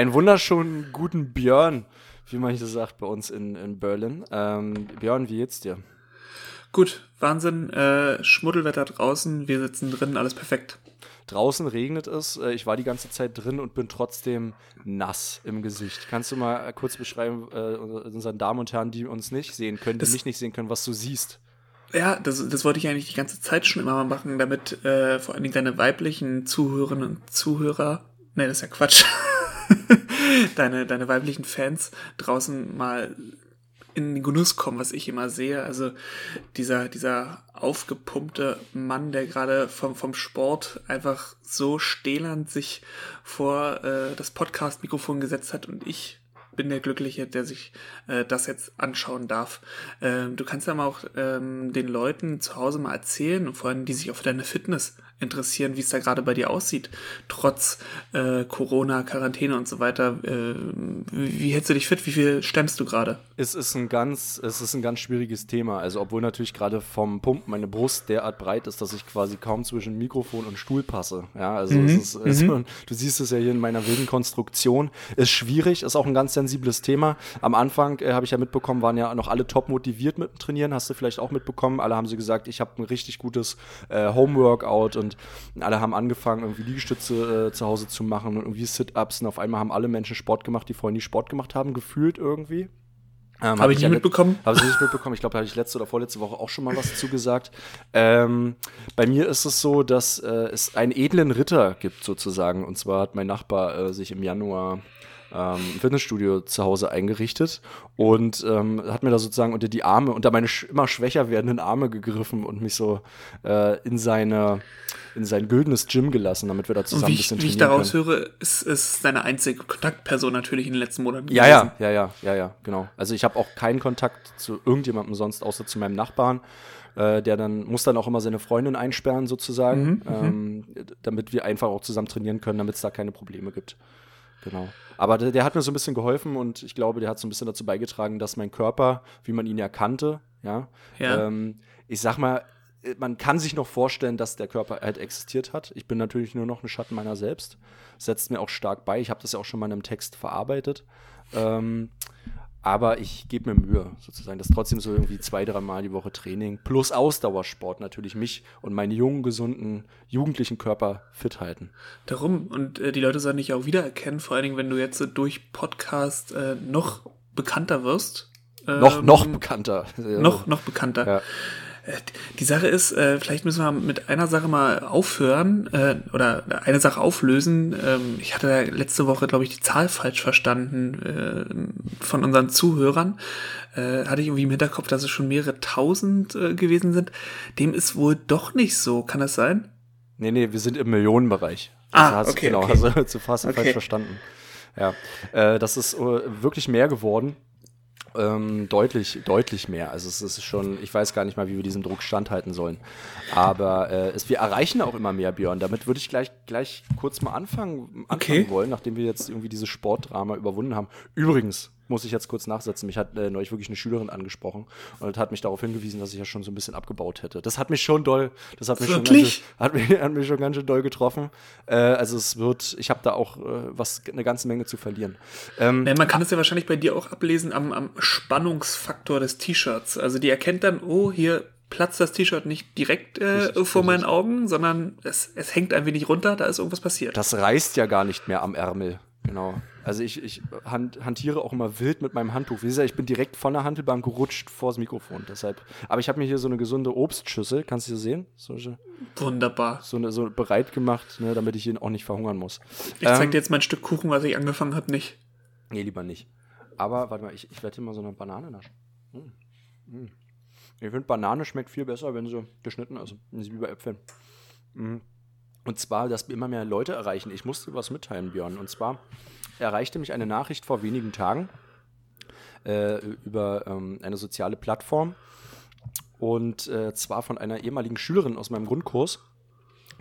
einen wunderschönen guten Björn, wie man hier sagt bei uns in, in Berlin. Ähm, Björn, wie geht's dir? Gut, Wahnsinn, äh, Schmuddelwetter draußen, wir sitzen drin, alles perfekt. Draußen regnet es, äh, ich war die ganze Zeit drin und bin trotzdem nass im Gesicht. Kannst du mal kurz beschreiben, äh, unseren Damen und Herren, die uns nicht sehen können, die das mich nicht sehen können, was du siehst? Ja, das, das wollte ich eigentlich die ganze Zeit schon immer mal machen, damit äh, vor allen Dingen deine weiblichen Zuhörerinnen und Zuhörer, nee, das ist ja Quatsch, deine, deine weiblichen Fans draußen mal in den Genuss kommen, was ich immer sehe. Also dieser, dieser aufgepumpte Mann, der gerade vom, vom Sport einfach so stählernd sich vor äh, das Podcast-Mikrofon gesetzt hat und ich bin der Glückliche, der sich äh, das jetzt anschauen darf. Ähm, du kannst ja mal auch ähm, den Leuten zu Hause mal erzählen und vor allem, die sich für deine Fitness interessieren, wie es da gerade bei dir aussieht, trotz äh, Corona, Quarantäne und so weiter. Äh, wie hältst du dich fit? Wie viel stemmst du gerade? Es ist ein ganz, es ist ein ganz schwieriges Thema. Also obwohl natürlich gerade vom Pumpen meine Brust derart breit ist, dass ich quasi kaum zwischen Mikrofon und Stuhl passe. Ja, also mhm. es ist, mhm. du siehst es ja hier in meiner wilden Konstruktion. Ist schwierig, ist auch ein ganz sensibles Thema. Am Anfang äh, habe ich ja mitbekommen, waren ja noch alle top motiviert mit dem Trainieren. Hast du vielleicht auch mitbekommen? Alle haben sie gesagt, ich habe ein richtig gutes äh, Homeworkout und und alle haben angefangen, irgendwie Liegestütze äh, zu Hause zu machen und irgendwie Sit-Ups. Und auf einmal haben alle Menschen Sport gemacht, die vorher nie Sport gemacht haben, gefühlt irgendwie. Ähm, habe hab ich nicht ja mitbekommen? Habe ich nicht mitbekommen. Ich glaube, da habe ich letzte oder vorletzte Woche auch schon mal was zugesagt. Ähm, bei mir ist es so, dass äh, es einen edlen Ritter gibt sozusagen. Und zwar hat mein Nachbar äh, sich im Januar ähm, Fitnessstudio zu Hause eingerichtet und ähm, hat mir da sozusagen unter die Arme, unter meine sch immer schwächer werdenden Arme gegriffen und mich so äh, in seine in sein güldenes Gym gelassen, damit wir da zusammen wie ein bisschen ich, Wie ich daraus können. höre, ist es deine einzige Kontaktperson natürlich in den letzten Monaten. Ja, gewesen. ja, ja, ja, ja, ja, genau. Also ich habe auch keinen Kontakt zu irgendjemandem sonst, außer zu meinem Nachbarn. Äh, der dann muss dann auch immer seine Freundin einsperren sozusagen, mhm, mhm. ähm, damit wir einfach auch zusammen trainieren können, damit es da keine Probleme gibt. Genau. Aber der, der, hat mir so ein bisschen geholfen und ich glaube, der hat so ein bisschen dazu beigetragen, dass mein Körper, wie man ihn ja kannte, ja, ja. Ähm, ich sag mal, man kann sich noch vorstellen, dass der Körper halt existiert hat. Ich bin natürlich nur noch ein Schatten meiner selbst. Setzt mir auch stark bei. Ich habe das ja auch schon mal in einem Text verarbeitet. Ähm, aber ich gebe mir Mühe, sozusagen, dass trotzdem so irgendwie zwei, drei Mal die Woche Training plus Ausdauersport natürlich mich und meinen jungen, gesunden, jugendlichen Körper fit halten. Darum, und äh, die Leute sollen dich auch wiedererkennen, vor allen Dingen, wenn du jetzt äh, durch Podcast äh, noch bekannter wirst. Ähm, noch, noch bekannter. Noch, noch bekannter. Ja. Äh, die Sache ist, äh, vielleicht müssen wir mit einer Sache mal aufhören äh, oder eine Sache auflösen. Ähm, ich hatte letzte Woche, glaube ich, die Zahl falsch verstanden äh, von unseren Zuhörern. Äh, hatte ich irgendwie im Hinterkopf, dass es schon mehrere tausend äh, gewesen sind. Dem ist wohl doch nicht so. Kann das sein? Nee, nee, wir sind im Millionenbereich. Ah, hast, okay, genau, okay. hast du zu fast okay. falsch verstanden. Ja, das ist wirklich mehr geworden. Ähm, deutlich, deutlich mehr. Also es ist schon, ich weiß gar nicht mal, wie wir diesem Druck standhalten sollen. Aber äh, es, wir erreichen auch immer mehr, Björn. Damit würde ich gleich, gleich kurz mal anfangen, anfangen okay. wollen, nachdem wir jetzt irgendwie dieses Sportdrama überwunden haben. Übrigens, muss ich jetzt kurz nachsetzen. Mich hat äh, neulich wirklich eine Schülerin angesprochen und hat mich darauf hingewiesen, dass ich ja schon so ein bisschen abgebaut hätte. Das hat mich schon doll, das hat mich, schon ganz, hat mich, hat mich schon ganz schön doll getroffen. Äh, also es wird, ich habe da auch äh, was, eine ganze Menge zu verlieren. Ähm, ja, man kann es ja wahrscheinlich bei dir auch ablesen am, am Spannungsfaktor des T-Shirts. Also die erkennt dann, oh, hier platzt das T-Shirt nicht direkt äh, vor meinen Augen, sondern es, es hängt ein wenig runter, da ist irgendwas passiert. Das reißt ja gar nicht mehr am Ärmel. Genau. Also ich, ich hantiere auch immer wild mit meinem Handtuch. Wie gesagt, ich bin direkt von der Handelbank gerutscht vors Mikrofon. Deshalb. Aber ich habe mir hier so eine gesunde Obstschüssel, kannst du sie sehen? So, Wunderbar. So, eine, so bereit gemacht, ne, damit ich ihn auch nicht verhungern muss. Ich ähm, zeig dir jetzt mein Stück Kuchen, was ich angefangen habe, nicht. Nee, lieber nicht. Aber warte mal, ich, ich werde hier mal so eine Banane naschen. Hm. Hm. Ich finde, Banane schmeckt viel besser, wenn sie geschnitten ist. Wie bei Äpfeln. Hm. Und zwar, dass wir immer mehr Leute erreichen. Ich musste was mitteilen, Björn. Und zwar erreichte mich eine Nachricht vor wenigen Tagen äh, über ähm, eine soziale Plattform. Und äh, zwar von einer ehemaligen Schülerin aus meinem Grundkurs,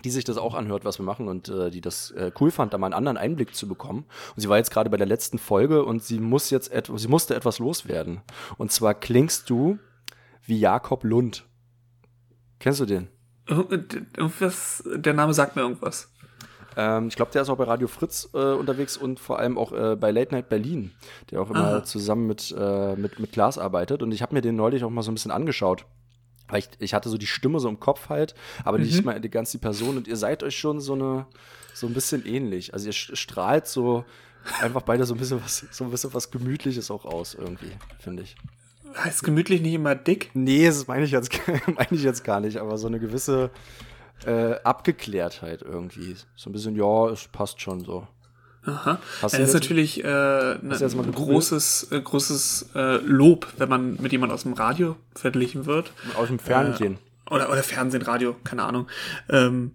die sich das auch anhört, was wir machen und äh, die das äh, cool fand, da mal einen anderen Einblick zu bekommen. Und sie war jetzt gerade bei der letzten Folge und sie muss jetzt et sie musste etwas loswerden. Und zwar klingst du wie Jakob Lund. Kennst du den? Irgendwas, der Name sagt mir irgendwas. Ähm, ich glaube, der ist auch bei Radio Fritz äh, unterwegs und vor allem auch äh, bei Late Night Berlin, der auch immer Aha. zusammen mit, äh, mit, mit Klaas arbeitet. Und ich habe mir den neulich auch mal so ein bisschen angeschaut. Weil ich, ich hatte so die Stimme so im Kopf halt, aber nicht mal die ganze Person. Und ihr seid euch schon so eine so ein bisschen ähnlich. Also ihr strahlt so einfach beide so ein bisschen was, so ein bisschen was Gemütliches auch aus, irgendwie, finde ich. Heißt gemütlich nicht immer dick? Nee, das meine ich jetzt, meine ich jetzt gar nicht, aber so eine gewisse äh, Abgeklärtheit irgendwie. So ein bisschen, ja, es passt schon so. Aha. Hast ja, das ist natürlich äh, ne, ein gegoogelt? großes, äh, großes äh, Lob, wenn man mit jemand aus dem Radio verglichen wird. Aus dem Fernsehen. Oder, oder Fernsehen, Radio, keine Ahnung. Ähm,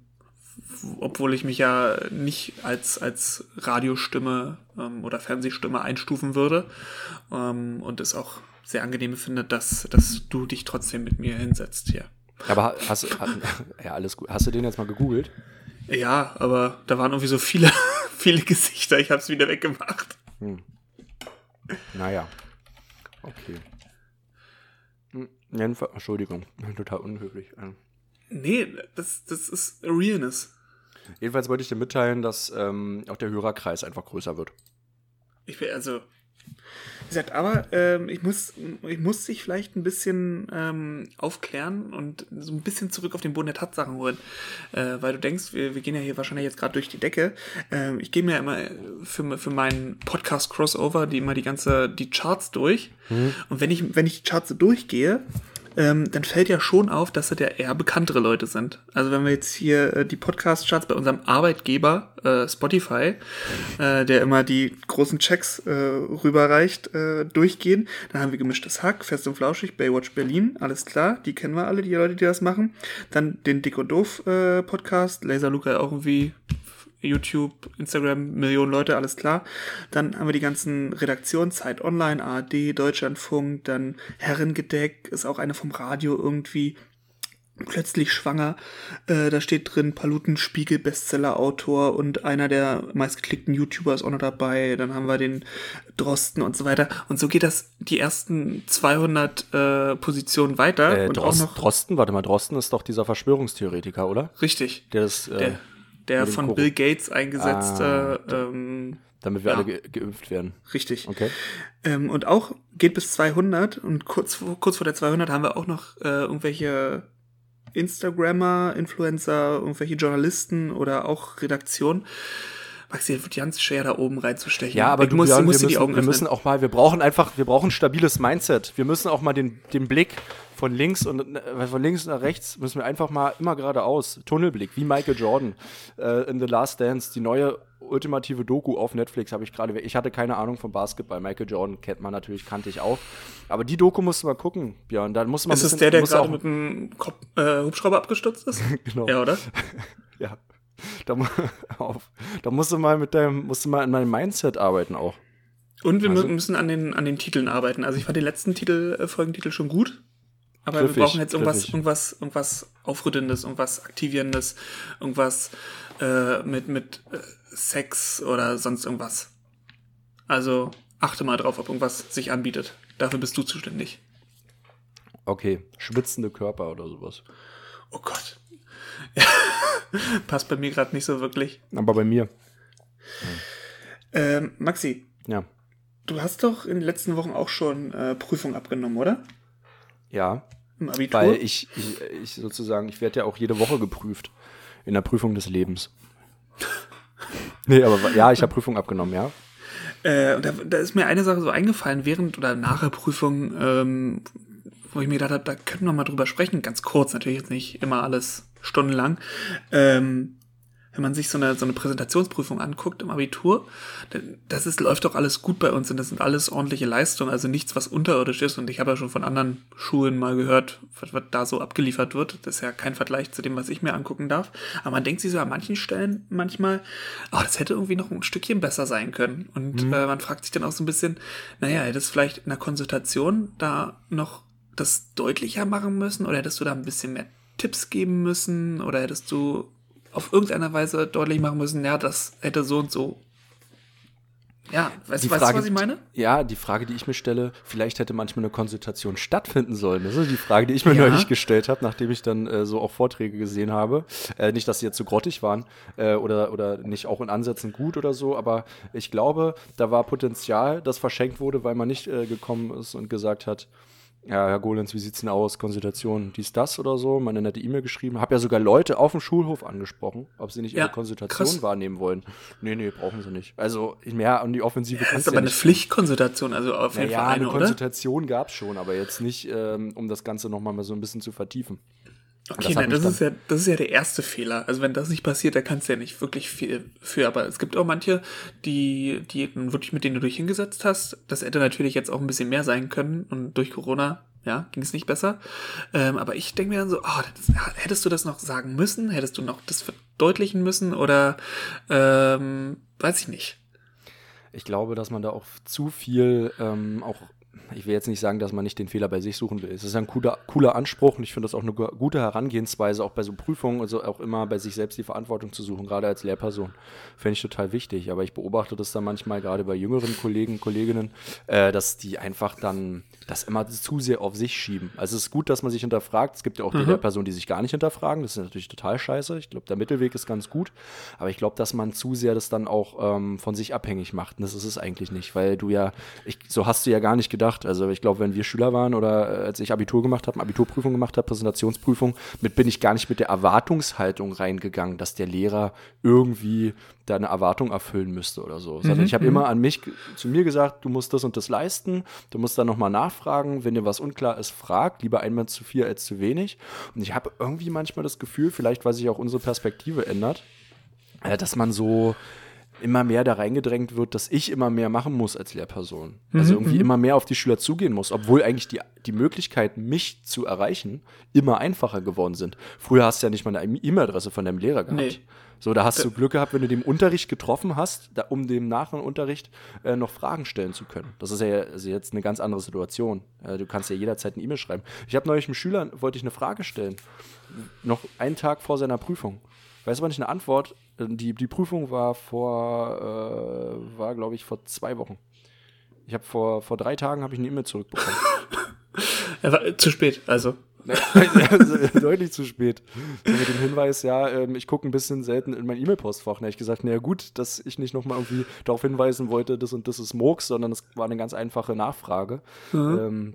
obwohl ich mich ja nicht als, als Radiostimme ähm, oder Fernsehstimme einstufen würde. Ähm, und es auch sehr angenehm finde, dass, dass du dich trotzdem mit mir hinsetzt hier. Aber ha- hast du, ja, alles gut. Hast du den jetzt mal gegoogelt? Ja, aber da waren irgendwie so viele, viele Gesichter. Ich habe es wieder weggemacht. Naja. Okay. Hm, Entschuldigung, total unhöflich. Nee, das, das ist Realness. Jedenfalls wollte ich dir mitteilen, dass ähm, auch der Hörerkreis einfach größer wird. Ich will also. Wie gesagt, aber ähm, ich, muss, ich muss dich vielleicht ein bisschen ähm, aufklären und so ein bisschen zurück auf den Boden der Tatsachen holen. Äh, weil du denkst, wir, wir gehen ja hier wahrscheinlich jetzt gerade durch die Decke. Ähm, ich gehe mir immer für, für meinen Podcast Crossover die immer die ganze, die Charts durch. Und wenn ich, wenn ich die Charts so durchgehe, ähm, dann fällt ja schon auf, dass das ja eher bekanntere Leute sind. Also wenn wir jetzt hier äh, die Podcast-Charts bei unserem Arbeitgeber äh, Spotify, äh, der immer die großen Checks äh, rüberreicht, äh, durchgehen, dann haben wir gemischtes Hack, Fest und Flauschig, Baywatch Berlin, alles klar, die kennen wir alle, die Leute, die das machen. Dann den Dick und Doof äh, Podcast, Laser Luca irgendwie YouTube, Instagram, Millionen Leute, alles klar. Dann haben wir die ganzen Redaktionen, Zeit Online, ARD, Deutschlandfunk, dann Herrengedeck, ist auch eine vom Radio irgendwie. Plötzlich schwanger, äh, da steht drin Palutenspiegel, Bestseller-Autor und einer der meistgeklickten YouTuber ist auch noch dabei. Dann haben wir den Drosten und so weiter. Und so geht das die ersten 200 äh, Positionen weiter. Äh, und Drost, auch noch Drosten, warte mal, Drosten ist doch dieser Verschwörungstheoretiker, oder? richtig. Der das, äh, Der, der von Koro- Bill Gates eingesetzte, Ah, ähm, damit wir Ja. alle ge geimpft werden. richtig. Okay. Ähm, und auch geht bis 200 und kurz, vor- kurz vor der 200 haben wir auch noch äh, irgendwelche Instagrammer, Influencer, irgendwelche Journalisten oder auch Redaktion. Maxi, wird ganz schwer da oben reinzustechen. Ja, aber ich du, muss, Björn, ich muss wir, dir die müssen, Augen wir müssen auch mal, wir brauchen einfach, wir brauchen ein stabiles Mindset. Wir müssen auch mal den, den Blick von links und äh, von links nach rechts müssen wir einfach mal immer geradeaus. Tunnelblick, wie Michael Jordan äh, in The Last Dance, die neue ultimative Doku auf Netflix habe ich gerade. Ich hatte keine Ahnung von Basketball. Michael Jordan kennt man natürlich, kannte ich auch. Aber die Doku musst du mal gucken, Björn. Da muss man ist es der, der gerade auch- mit Kopf, äh, Hubschrauber abgestürzt ist? Genau. Ja, oder? Ja. Da, auf. da musst du mal mit deinem, musst du mal an deinem Mindset arbeiten auch. Und wir Also- mü- müssen an den, an den Titeln arbeiten. Also ich fand den letzten Titel, äh, Folgentitel schon gut. Aber Griffig, wir brauchen jetzt irgendwas, griffig. irgendwas, irgendwas Aufrüttelndes, irgendwas Aktivierendes, irgendwas äh, mit, mit äh, Sex oder sonst irgendwas. Also achte mal drauf, ob irgendwas sich anbietet. Dafür bist du zuständig. Okay, schwitzende Körper oder sowas. Oh Gott. Ja, passt bei mir gerade nicht so wirklich. Aber bei mir, Ähm, Maxi, ja. du hast doch in den letzten Wochen auch schon äh, Prüfung abgenommen, oder? Ja, Im Abitur? weil ich, ich, ich sozusagen, ich werde ja auch jede Woche geprüft in der Prüfung des Lebens. nee, aber ja, ich habe Prüfung abgenommen, ja. Äh, und da, da ist mir eine Sache so eingefallen, während oder nach der Prüfung, ähm, wo ich mir gedacht habe, da könnten wir mal drüber sprechen, ganz kurz, natürlich jetzt nicht immer alles stundenlang. Ähm, wenn man sich so eine, so eine Präsentationsprüfung anguckt im Abitur, das ist, läuft doch alles gut bei uns und das sind alles ordentliche Leistungen, also nichts, was unterirdisch ist. Und ich habe ja schon von anderen Schulen mal gehört, was, was da so abgeliefert wird. Das ist ja kein Vergleich zu dem, was ich mir angucken darf. Aber man denkt sich so an manchen Stellen manchmal, oh, das hätte irgendwie noch ein Stückchen besser sein können. Und äh, man fragt sich dann auch so ein bisschen, naja, hättest vielleicht in der Konsultation da noch das deutlicher machen müssen oder hättest du da ein bisschen mehr Tipps geben müssen oder hättest du auf irgendeine Weise deutlich machen müssen, ja, das hätte so und so Ja, weißt Die du, weißt Frage- du, was ich meine? Ja, die Frage, die ich mir stelle, vielleicht hätte manchmal eine Konsultation stattfinden sollen. Das ist die Frage, die ich mir Ja. neulich gestellt habe, nachdem ich dann äh, so auch Vorträge gesehen habe. Äh, nicht, dass sie jetzt so grottig waren äh, oder, oder nicht auch in Ansätzen gut oder so, aber ich glaube, da war Potenzial, das verschenkt wurde, weil man nicht äh, gekommen ist und gesagt hat, ja, Herr Golenz, wie sieht's denn aus? Konsultation, dies, das oder so. Meine nette E-Mail geschrieben. Hab ja sogar Leute auf dem Schulhof angesprochen, ob sie nicht Ja, ihre Konsultation krass. wahrnehmen wollen. Nee, nee, brauchen sie nicht. Also, mehr an die Offensive Das kannst ist du aber ja eine Pflichtkonsultation, also auf jeden naja, Fall eine eine? Konsultation gab es schon, aber jetzt nicht, ähm, um das Ganze nochmal mal so ein bisschen zu vertiefen. Okay, das nein, das ist, ja, das ist ja der erste Fehler. Also wenn das nicht passiert, da kannst du ja nicht wirklich viel für. Aber es gibt auch manche, die, die wirklich mit denen du dich hingesetzt hast. Das hätte natürlich jetzt auch ein bisschen mehr sein können. Und durch Corona, ja, ging es nicht besser. Ähm, aber ich denke mir dann so, oh, das, hättest du das noch sagen müssen? Hättest du noch das verdeutlichen müssen? Oder ähm, weiß ich nicht. Ich glaube, dass man da auch zu viel ähm, auch ich will jetzt nicht sagen, dass man nicht den Fehler bei sich suchen will. Es ist ein cooler, cooler Anspruch und ich finde das auch eine gu- gute Herangehensweise, auch bei so Prüfungen, also auch immer bei sich selbst die Verantwortung zu suchen, gerade als Lehrperson. Finde ich total wichtig. Aber ich beobachte das dann manchmal gerade bei jüngeren Kollegen, Kolleginnen, äh, dass die einfach dann das immer zu sehr auf sich schieben. Also es ist gut, dass man sich hinterfragt. Es gibt ja auch die Lehrpersonen, die sich gar nicht hinterfragen. Das ist natürlich total scheiße. Ich glaube, der Mittelweg ist ganz gut. Aber ich glaube, dass man zu sehr das dann auch ähm, von sich abhängig macht. Und das ist es eigentlich nicht, weil du ja, ich, so hast du ja gar nicht gedacht. Also ich glaube, wenn wir Schüler waren oder äh, als ich Abitur gemacht habe, Abiturprüfung gemacht habe, Präsentationsprüfung, mit bin ich gar nicht mit der Erwartungshaltung reingegangen, dass der Lehrer irgendwie da eine Erwartung erfüllen müsste oder so. Sondern ich habe immer an mich, zu mir gesagt, du musst das und das leisten, du musst dann nochmal nachfragen, wenn dir was unklar ist, frag, lieber einmal zu viel als zu wenig. Und ich habe irgendwie manchmal das Gefühl, vielleicht weil sich auch unsere Perspektive ändert, äh, dass man so immer mehr da reingedrängt wird, dass ich immer mehr machen muss als Lehrperson. Also irgendwie immer mehr auf die Schüler zugehen muss, obwohl eigentlich die, die Möglichkeiten, mich zu erreichen, immer einfacher geworden sind. Früher hast du ja nicht mal eine E-Mail-Adresse von deinem Lehrer gehabt. Nee. So, da hast du Glück gehabt, wenn du den Unterricht getroffen hast, da, um dem nach dem Unterricht äh, noch Fragen stellen zu können. Das ist ja also jetzt eine ganz andere Situation. Äh, du kannst ja jederzeit eine E-Mail schreiben. Ich habe neulich einem Schüler, wollte ich eine Frage stellen, noch einen Tag vor seiner Prüfung. Weißt du, wann ich eine Antwort? Äh, Die, die Prüfung war vor, äh, war glaube ich vor zwei Wochen. Ich habe vor, vor drei Tagen habe ich eine E-Mail zurückbekommen. Er war, zu spät, also. Deutlich zu spät. So mit dem Hinweis, ja, ähm, ich gucke ein bisschen selten in mein E-Mail-Postfach. Da habe ich gesagt, naja gut, dass ich nicht nochmal irgendwie darauf hinweisen wollte, das und das ist Murks, sondern es war eine ganz einfache Nachfrage, ähm,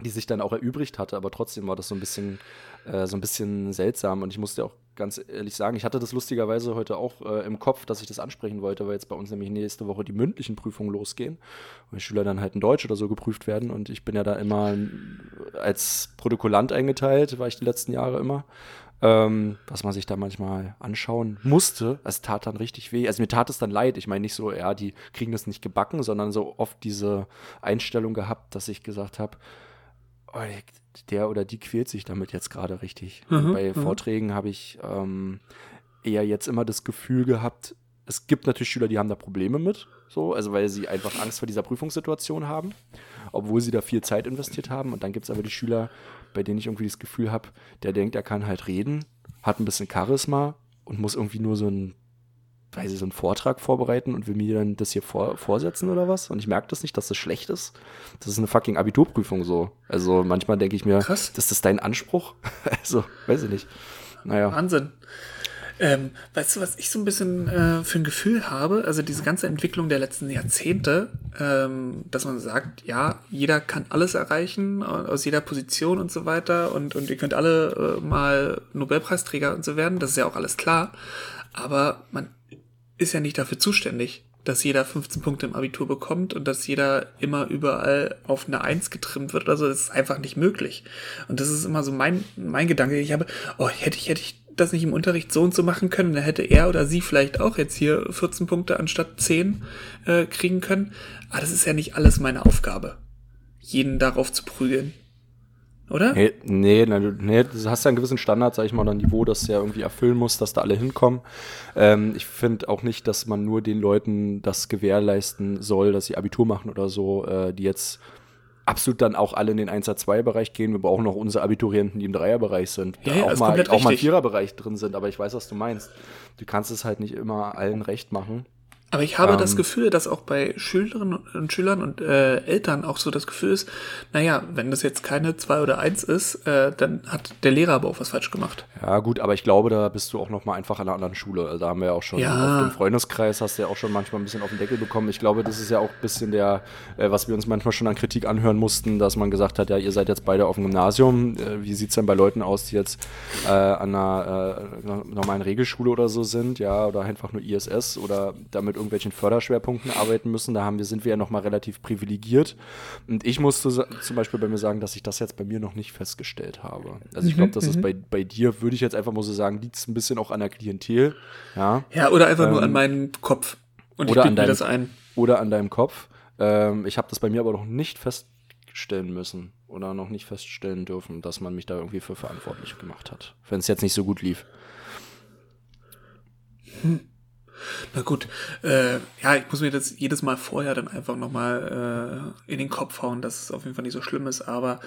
die sich dann auch erübrigt hatte. Aber trotzdem war das so ein bisschen, äh, so ein bisschen seltsam. Und ich musste auch ganz ehrlich sagen, ich hatte das lustigerweise heute auch äh, im Kopf, dass ich das ansprechen wollte, weil jetzt bei uns nämlich nächste Woche die mündlichen Prüfungen losgehen. Und die Schüler dann halt in Deutsch oder so geprüft werden. Und ich bin ja da immer als Protokollant eingeteilt, war ich die letzten Jahre immer. Ähm, was man sich da manchmal anschauen musste, es tat dann richtig weh. Also mir tat es dann leid. Ich meine nicht so, ja, die kriegen das nicht gebacken, sondern so oft diese Einstellung gehabt, dass ich gesagt habe, oh, der oder die quält sich damit jetzt gerade richtig. Und bei Vorträgen habe ich ähm, eher jetzt immer das Gefühl gehabt, es gibt natürlich Schüler, die haben da Probleme mit, so, also weil sie einfach Angst vor dieser Prüfungssituation haben, obwohl sie da viel Zeit investiert haben. Und dann gibt es aber die Schüler, bei denen ich irgendwie das Gefühl habe, der denkt, er kann halt reden, hat ein bisschen Charisma und muss irgendwie nur so ein weiß ich, so einen Vortrag vorbereiten und will mir dann das hier vor, vorsetzen oder was. Und ich merke das nicht, dass das schlecht ist. Das ist eine fucking Abiturprüfung so. Also manchmal denke ich mir, Krass. ist das dein Anspruch? also, weiß ich nicht. Naja. Wahnsinn. Ähm, weißt du, was ich so ein bisschen äh, für ein Gefühl habe? Also diese ganze Entwicklung der letzten Jahrzehnte, ähm, dass man sagt, ja, jeder kann alles erreichen, aus jeder Position und so weiter und, und ihr könnt alle äh, mal Nobelpreisträger und so werden, das ist ja auch alles klar. Aber man ist ja nicht dafür zuständig, dass jeder 15 Punkte im Abitur bekommt und dass jeder immer überall auf eine Eins getrimmt wird oder so. Das ist einfach nicht möglich. Und das ist immer so mein, mein Gedanke. Ich habe, oh, hätte ich, hätte ich das nicht im Unterricht so und so machen können, dann hätte er oder sie vielleicht auch jetzt hier 14 Punkte anstatt 10 äh, kriegen können. Aber das ist ja nicht alles meine Aufgabe, jeden darauf zu prügeln. Oder? Nee, nee, nee, du- hast ja einen gewissen Standard, sag ich mal, oder ein Niveau, das du ja irgendwie erfüllen muss, dass da alle hinkommen. Ähm, ich finde auch nicht, dass man nur den Leuten das gewährleisten soll, dass sie Abitur machen oder so, äh, die jetzt absolut dann auch alle in den 1er-2er-Bereich gehen. Wir brauchen noch unsere Abiturienten, die im Dreierbereich sind. Ja, ja, auch, mal, auch mal im. Viererbereich drin sind, aber ich weiß, was du meinst. Du kannst es halt nicht immer allen recht machen. Aber ich habe Ähm. das Gefühl, dass auch bei Schülerinnen und Schülern und äh, Eltern auch so das Gefühl ist, naja, wenn das jetzt keine 2 oder 1 ist, äh, dann hat der Lehrer aber auch was falsch gemacht. Ja, gut, aber ich glaube, da bist du auch noch mal einfach an einer anderen Schule. Also da haben wir ja auch schon Ja. auf dem Freundeskreis, hast du ja auch schon manchmal ein bisschen auf den Deckel bekommen. Ich glaube, das ist ja auch ein bisschen der, äh, was wir uns manchmal schon an Kritik anhören mussten, dass man gesagt hat, ja, ihr seid jetzt beide auf dem Gymnasium. Äh, wie sieht's denn bei Leuten aus, die jetzt äh, an einer äh, normalen Regelschule oder so sind, ja, oder einfach nur ISS oder da mit irgendwelchen Förderschwerpunkten arbeiten müssen? Da haben wir, sind wir ja noch mal relativ privilegiert. Und ich musste zum Beispiel bei mir sagen, dass ich das jetzt bei mir noch nicht festgestellt habe. Also ich glaube, das ist bei, bei dir, würde ich jetzt einfach mal so sagen, liegt es ein bisschen auch an der Klientel, ja, Ja, oder einfach nur Ähm, an meinen Kopf. Und oder ich an bilde mir deinem- das ein. oder an deinem Kopf. Ähm, ich habe das bei mir aber noch nicht feststellen müssen oder noch nicht feststellen dürfen, dass man mich da irgendwie für verantwortlich gemacht hat, wenn es jetzt nicht so gut lief. Na gut, äh, ja, ich muss mir das jedes Mal vorher dann einfach nochmal äh, in den Kopf hauen, dass es auf jeden Fall nicht so schlimm ist, aber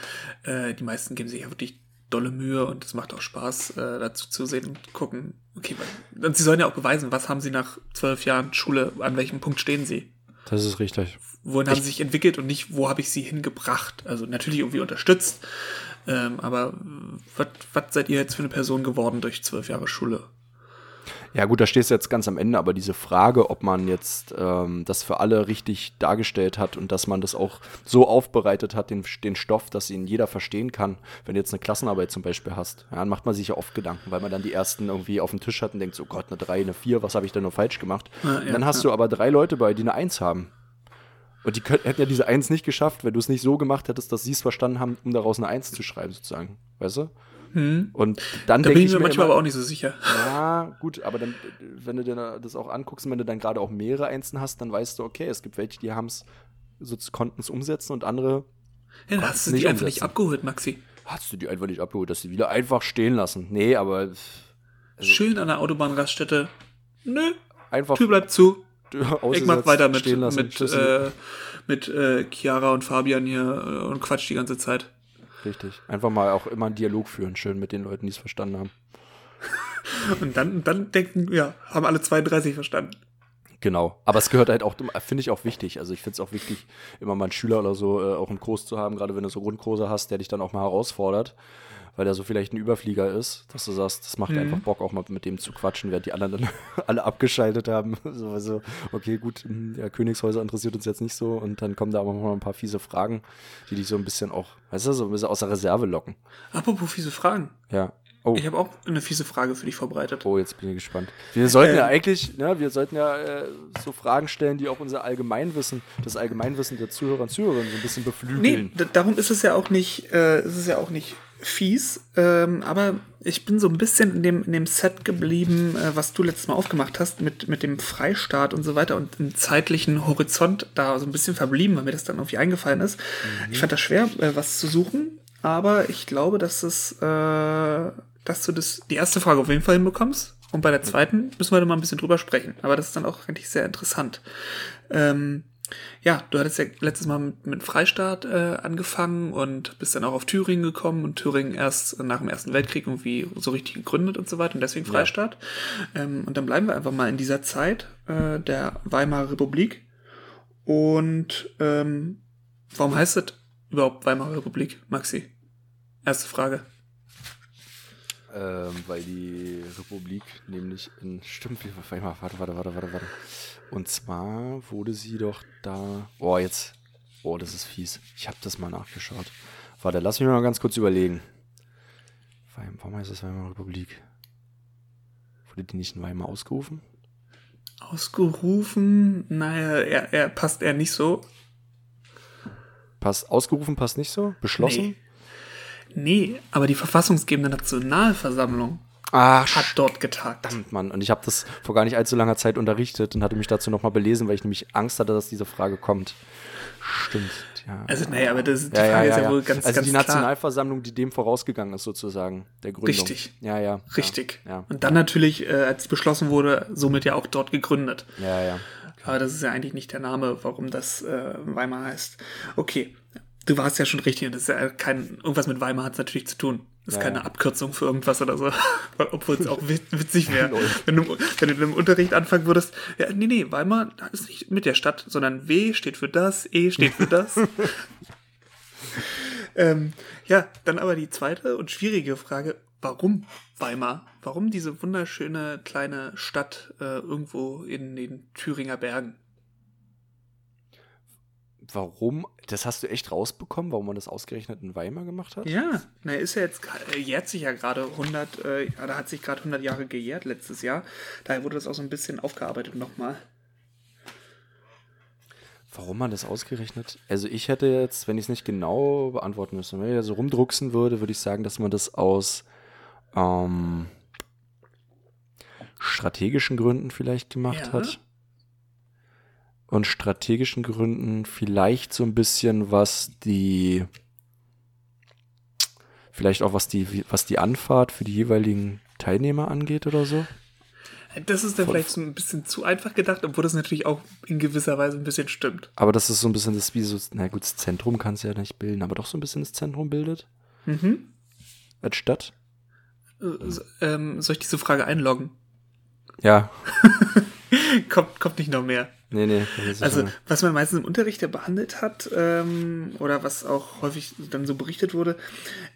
äh, die meisten geben sich ja wirklich dolle Mühe und es macht auch Spaß, äh, dazu zu sehen und gucken, okay, weil, und sie sollen ja auch beweisen, was haben sie nach zwölf Jahren Schule, an welchem Punkt stehen sie? Das ist richtig. Wohin haben sie sich entwickelt und nicht, wo habe ich sie hingebracht? Also natürlich irgendwie unterstützt, ähm, aber was was seid ihr jetzt für eine Person geworden durch zwölf Jahre Schule? Ja gut, da stehst du jetzt ganz am Ende, aber diese Frage, ob man jetzt ähm, das für alle richtig dargestellt hat und dass man das auch so aufbereitet hat, den, den Stoff, dass ihn jeder verstehen kann, wenn du jetzt eine Klassenarbeit zum Beispiel hast, ja, dann macht man sich ja oft Gedanken, weil man dann die ersten irgendwie auf dem Tisch hat und denkt, so Gott, eine 3, eine 4, was habe ich denn nur falsch gemacht? Ja, ja, dann hast du aber drei Leute bei, die eine 1 haben. Und die könnt, hätten ja diese 1 nicht geschafft, wenn du es nicht so gemacht hättest, dass sie es verstanden haben, um daraus eine 1 zu schreiben, sozusagen. Weißt du? Und dann Da bin ich mir manchmal immer, aber auch nicht so sicher. ja, gut, aber dann, wenn du dir das auch anguckst, und wenn du dann gerade auch mehrere Einsen hast, dann weißt du, okay, es gibt welche, die haben es, so konnten es umsetzen und andere Ja, dann hast du die einfach nicht umsetzen. abgeholt, Maxi. hast du die einfach nicht abgeholt, dass sie wieder einfach stehen lassen. Nee, aber Also Schön an der Autobahnraststätte. Nö, einfach Tür bleibt zu. Ich mach weiter mit, mit, äh, mit äh, Chiara und Fabian hier äh, und Quatsch die ganze Zeit. Richtig. Einfach mal auch immer einen Dialog führen, schön mit den Leuten, die es verstanden haben. Und dann, dann denken, ja, haben alle 32 verstanden. Genau. Aber es gehört halt auch, finde ich auch wichtig. Also ich finde es auch wichtig, immer mal einen Schüler oder so äh, auch im Kurs zu haben, gerade wenn du so Grundkurse hast, der dich dann auch mal herausfordert, weil der so vielleicht ein Überflieger ist, dass du sagst, das macht einfach Bock, auch mal mit dem zu quatschen, während die anderen dann alle abgeschaltet haben. So, also, okay, gut, hm, ja, Königshäuser interessiert uns jetzt nicht so und dann kommen da aber mal ein paar fiese Fragen, die dich so ein bisschen auch, weißt du, so ein bisschen aus der Reserve locken. Apropos fiese Fragen. Ja. Oh. Ich habe auch eine fiese Frage für dich vorbereitet. Oh, jetzt bin ich gespannt. Wir sollten ja Ähm. eigentlich, ne, wir sollten ja äh, so Fragen stellen, die auch unser Allgemeinwissen, das Allgemeinwissen der Zuhörer und Zuhörerinnen so ein bisschen Nee, beflügeln. d- darum ist es ja auch nicht, äh, ist es ja auch nicht fies, ähm, aber ich bin so ein bisschen in dem, in dem Set geblieben, äh, was du letztes Mal aufgemacht hast, mit, mit dem Freistaat und so weiter und im zeitlichen Horizont da so ein bisschen verblieben, weil mir das dann irgendwie eingefallen ist. Ich fand das schwer, äh, was zu suchen, aber ich glaube, dass es, äh, dass du das, die erste Frage auf jeden Fall hinbekommst. Und bei der zweiten müssen wir dann mal ein bisschen drüber sprechen. Aber das ist dann auch eigentlich sehr interessant. Ähm, ja, du hattest ja letztes Mal mit, mit Freistaat äh, angefangen und bist dann auch auf Thüringen gekommen und Thüringen erst nach dem Ersten Weltkrieg irgendwie so richtig gegründet und so weiter und deswegen Freistaat. Ähm, und dann bleiben wir einfach mal in dieser Zeit äh, der Weimarer Republik. Und ähm, warum heißt es überhaupt Weimarer Republik, Maxi? Erste Frage. Ähm, weil die Republik nämlich in, stimmt, warte, warte, warte, warte, warte, warte. Und zwar wurde sie doch da, oh, jetzt, oh, das ist fies. Ich habe das mal nachgeschaut. Warte, lass mich mal ganz kurz überlegen. Warum heißt das Weimarer Republik? Wurde die nicht in Weimar ausgerufen? Ausgerufen, naja, er, er passt eher nicht so. Passt, ausgerufen passt nicht so? Beschlossen? Nee. Nee, aber die verfassungsgebende Nationalversammlung Ach, hat dort getagt. Verdammt, Mann. Und ich habe das vor gar nicht allzu langer Zeit unterrichtet und hatte mich dazu nochmal belesen, weil ich nämlich Angst hatte, dass diese Frage kommt. Stimmt, ja. Also, naja, aber das, die ja, Frage ja, ist ja, wohl ganz, also ganz die klar. Nationalversammlung, die dem vorausgegangen ist, sozusagen, der Gründung. Richtig. Ja, ja. Richtig. Ja, Und dann natürlich, äh, als beschlossen wurde, somit ja auch dort gegründet. ja, ja. Aber das ist ja eigentlich nicht der Name, warum das äh, Weimar heißt. Okay, du warst ja schon richtig. Das ist ja kein, irgendwas mit Weimar hat es natürlich zu tun. Das ist ja. keine Abkürzung für irgendwas oder so. Obwohl es auch witzig wäre. wenn, du, wenn du im Unterricht anfangen würdest, ja, nee, nee, Weimar ist nicht mit der Stadt, sondern W steht für das, E steht für das. ähm, ja, dann aber die zweite und schwierige Frage, warum Weimar? Warum diese wunderschöne kleine Stadt äh, irgendwo in den Thüringer Bergen? Warum, das hast du echt rausbekommen, warum man das ausgerechnet in Weimar gemacht hat? Ja, na, ist ja jetzt, äh, jährt sich ja gerade 100, äh, da hat sich gerade 100 Jahre gejährt letztes Jahr. Daher wurde das auch so ein bisschen aufgearbeitet nochmal. Warum man das ausgerechnet? Also ich hätte jetzt, wenn ich es nicht genau beantworten müsste, wenn ich so rumdrucksen würde, würde ich sagen, dass man das aus ähm, strategischen Gründen vielleicht gemacht ja. hat und strategischen Gründen vielleicht so ein bisschen, was die, vielleicht auch was die, was die Anfahrt für die jeweiligen Teilnehmer angeht oder so? Das ist dann Von, vielleicht so ein bisschen zu einfach gedacht, obwohl das natürlich auch in gewisser Weise ein bisschen stimmt. Aber das ist so ein bisschen das, wie so, na gut, das Zentrum kann es ja nicht bilden, aber doch so ein bisschen das Zentrum bildet. Mhm. Als Stadt. Äh, so, ähm, soll ich diese Frage einloggen? Ja. kommt, kommt nicht noch mehr. Nee, nee. Also, was man meistens im Unterricht ja behandelt hat, ähm, oder was auch häufig dann so berichtet wurde,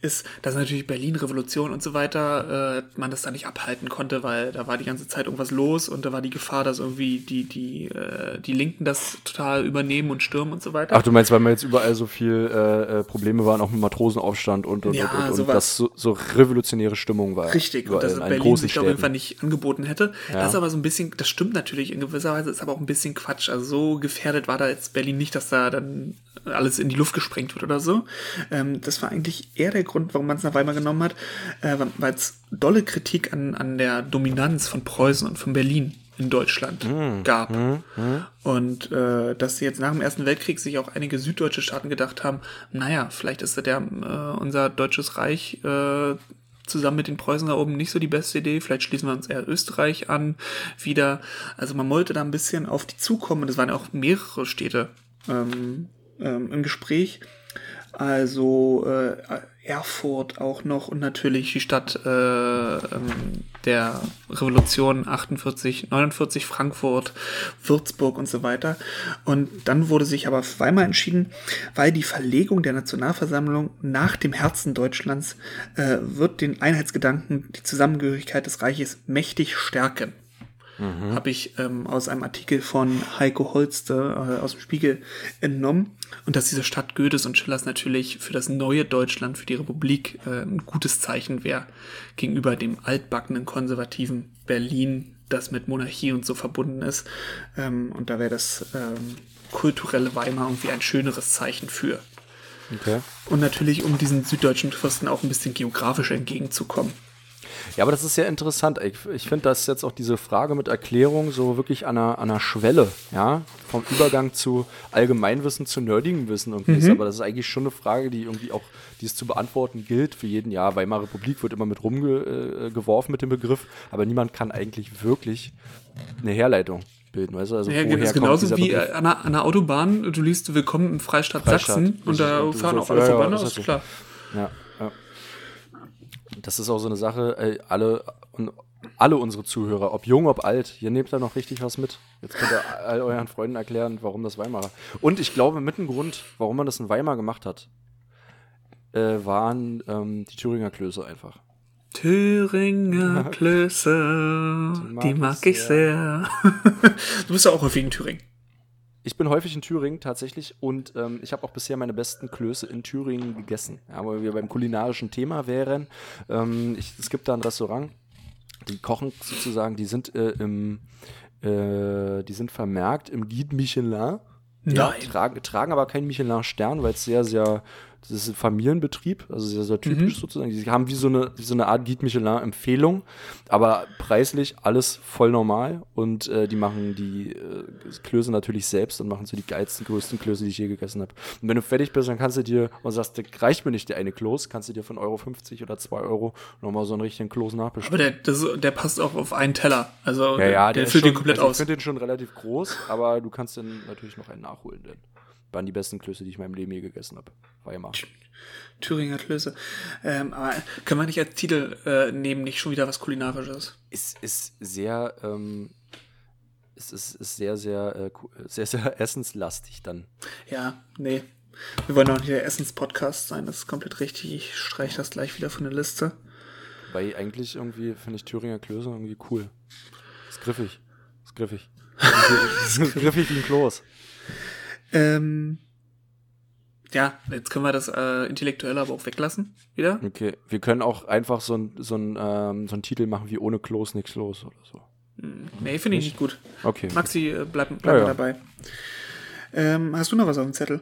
ist, dass natürlich Berlin, Revolution und so weiter, äh, man das da nicht abhalten konnte, weil da war die ganze Zeit irgendwas los und da war die Gefahr, dass irgendwie die, die, äh, die Linken das total übernehmen und stürmen und so weiter. Ach, du meinst, weil man jetzt überall so viel äh, äh Probleme waren, auch mit Matrosenaufstand und, und, ja, und, und, und das so, so revolutionäre Stimmung war. Richtig, und dass Berlin sich auf jeden Fall nicht angeboten hätte. Ja. Das ist aber so ein bisschen, das stimmt natürlich in gewisser Weise, ist aber auch ein bisschen Quatsch. Also so gefährdet war da jetzt Berlin nicht, dass da dann alles in die Luft gesprengt wird oder so. Ähm, das war eigentlich eher der Grund, warum man es nach Weimar genommen hat, äh, weil es dolle Kritik an, an der Dominanz von Preußen und von Berlin in Deutschland mm, gab. Mm, mm. Und äh, dass jetzt nach dem Ersten Weltkrieg sich auch einige süddeutsche Staaten gedacht haben, naja, vielleicht ist der äh, unser deutsches Reich äh, zusammen mit den Preußen da oben nicht so die beste Idee. Vielleicht schließen wir uns eher Österreich an wieder. Also man wollte da ein bisschen auf die zukommen. Es waren ja auch mehrere Städte ähm, ähm, im Gespräch. Also äh, Erfurt auch noch und natürlich die Stadt äh, ähm, der Revolution 48, 49, Frankfurt, Würzburg und so weiter. Und dann wurde sich aber Weimar entschieden, weil die Verlegung der Nationalversammlung nach dem Herzen Deutschlands äh, wird den Einheitsgedanken, die Zusammengehörigkeit des Reiches mächtig stärken mhm. habe ich ähm, aus einem Artikel von Heiko Holster äh, aus dem Spiegel entnommen. Und dass diese Stadt Goethes und Schillers natürlich für das neue Deutschland, für die Republik äh, ein gutes Zeichen wäre gegenüber dem altbackenen konservativen Berlin, das mit Monarchie und so verbunden ist. Ähm, und da wäre das ähm, kulturelle Weimar irgendwie ein schöneres Zeichen für. Okay. Und natürlich, um diesen süddeutschen Fürsten auch ein bisschen geografisch entgegenzukommen. Ja, aber das ist sehr interessant. Ich, ich finde, dass jetzt auch diese Frage mit Erklärung so wirklich an einer, an einer Schwelle, ja, vom Übergang zu Allgemeinwissen zu nerdigem Wissen irgendwie mhm. ist. Aber das ist eigentlich schon eine Frage, die irgendwie auch, die es zu beantworten gilt für jeden Jahr. Weimarer Republik wird immer mit rumgeworfen äh, mit dem Begriff, aber niemand kann eigentlich wirklich eine Herleitung bilden, weißt du? Also ja, das ist genauso wie an einer, an einer, Autobahn, du liest Willkommen im Freistaat, Freistaat Sachsen und da fahren auch alle vorbei, das ist klar. Ja das ist auch so eine Sache, ey, alle, alle unsere Zuhörer, ob jung, ob alt, ihr nehmt da noch richtig was mit. Jetzt könnt ihr all euren Freunden erklären, warum das Weimarer. Und ich glaube, mit ein Grund, warum man das in Weimar gemacht hat, äh, waren ähm, die Thüringer Klöße einfach. Thüringer Klöße, die mag, die mag ich sehr. du bist ja auch häufig in Thüringen. Ich bin häufig in Thüringen tatsächlich und ähm, ich habe auch bisher meine besten Klöße in Thüringen gegessen. Ja, weil wir beim kulinarischen Thema wären. Ähm, ich, es gibt da ein Restaurant, die kochen sozusagen, die sind äh, im, äh, die sind vermerkt im Guide Michelin. Ja, tragen, tragen aber keinen Michelin-Stern, weil es sehr, sehr das ist ein Familienbetrieb, also sehr, sehr typisch mhm. sozusagen. Die haben wie so eine, wie so eine Art Guide Michelin-Empfehlung, aber preislich alles voll normal und äh, die machen die äh, Klöße natürlich selbst und machen so die geilsten, größten Klöße, die ich je gegessen habe. Und wenn du fertig bist, dann kannst du dir und sagst, der reicht mir nicht der eine Kloß, kannst du dir von Euro 50 oder 2 Euro nochmal so einen richtigen Kloß nachbestellen. Aber der, das, der passt auch auf einen Teller. Also ja, ja, der, der füllt den komplett also aus. Ich finde den schon relativ groß, aber du kannst dann natürlich noch einen nachholen. Denn. Waren die besten Klöße, die ich in meinem Leben je gegessen habe. Weimar. Thüringer Klöße. Ähm, aber können wir nicht als Titel äh, nehmen, nicht schon wieder was Kulinarisches? Es ist sehr, ähm, es ist, ist sehr, sehr, äh, sehr, sehr essenslastig dann. Ja, nee. Wir wollen auch nicht der Essens-Podcast sein, das ist komplett richtig. Ich streiche das gleich wieder von der Liste. Weil eigentlich irgendwie finde ich Thüringer Klöße irgendwie cool. Ist griffig. Ist griffig. ist griffig wie ein Kloß. Ähm, ja, jetzt können wir das äh, Intellektuelle aber auch weglassen, wieder. Okay, wir können auch einfach so einen so ähm, so Titel machen wie ohne Kloß nichts los oder so. Hm, nee, finde ich nicht gut. Okay. Maxi, äh, bleib, bleib ja, ja. dabei. Ähm, hast du noch was auf dem Zettel?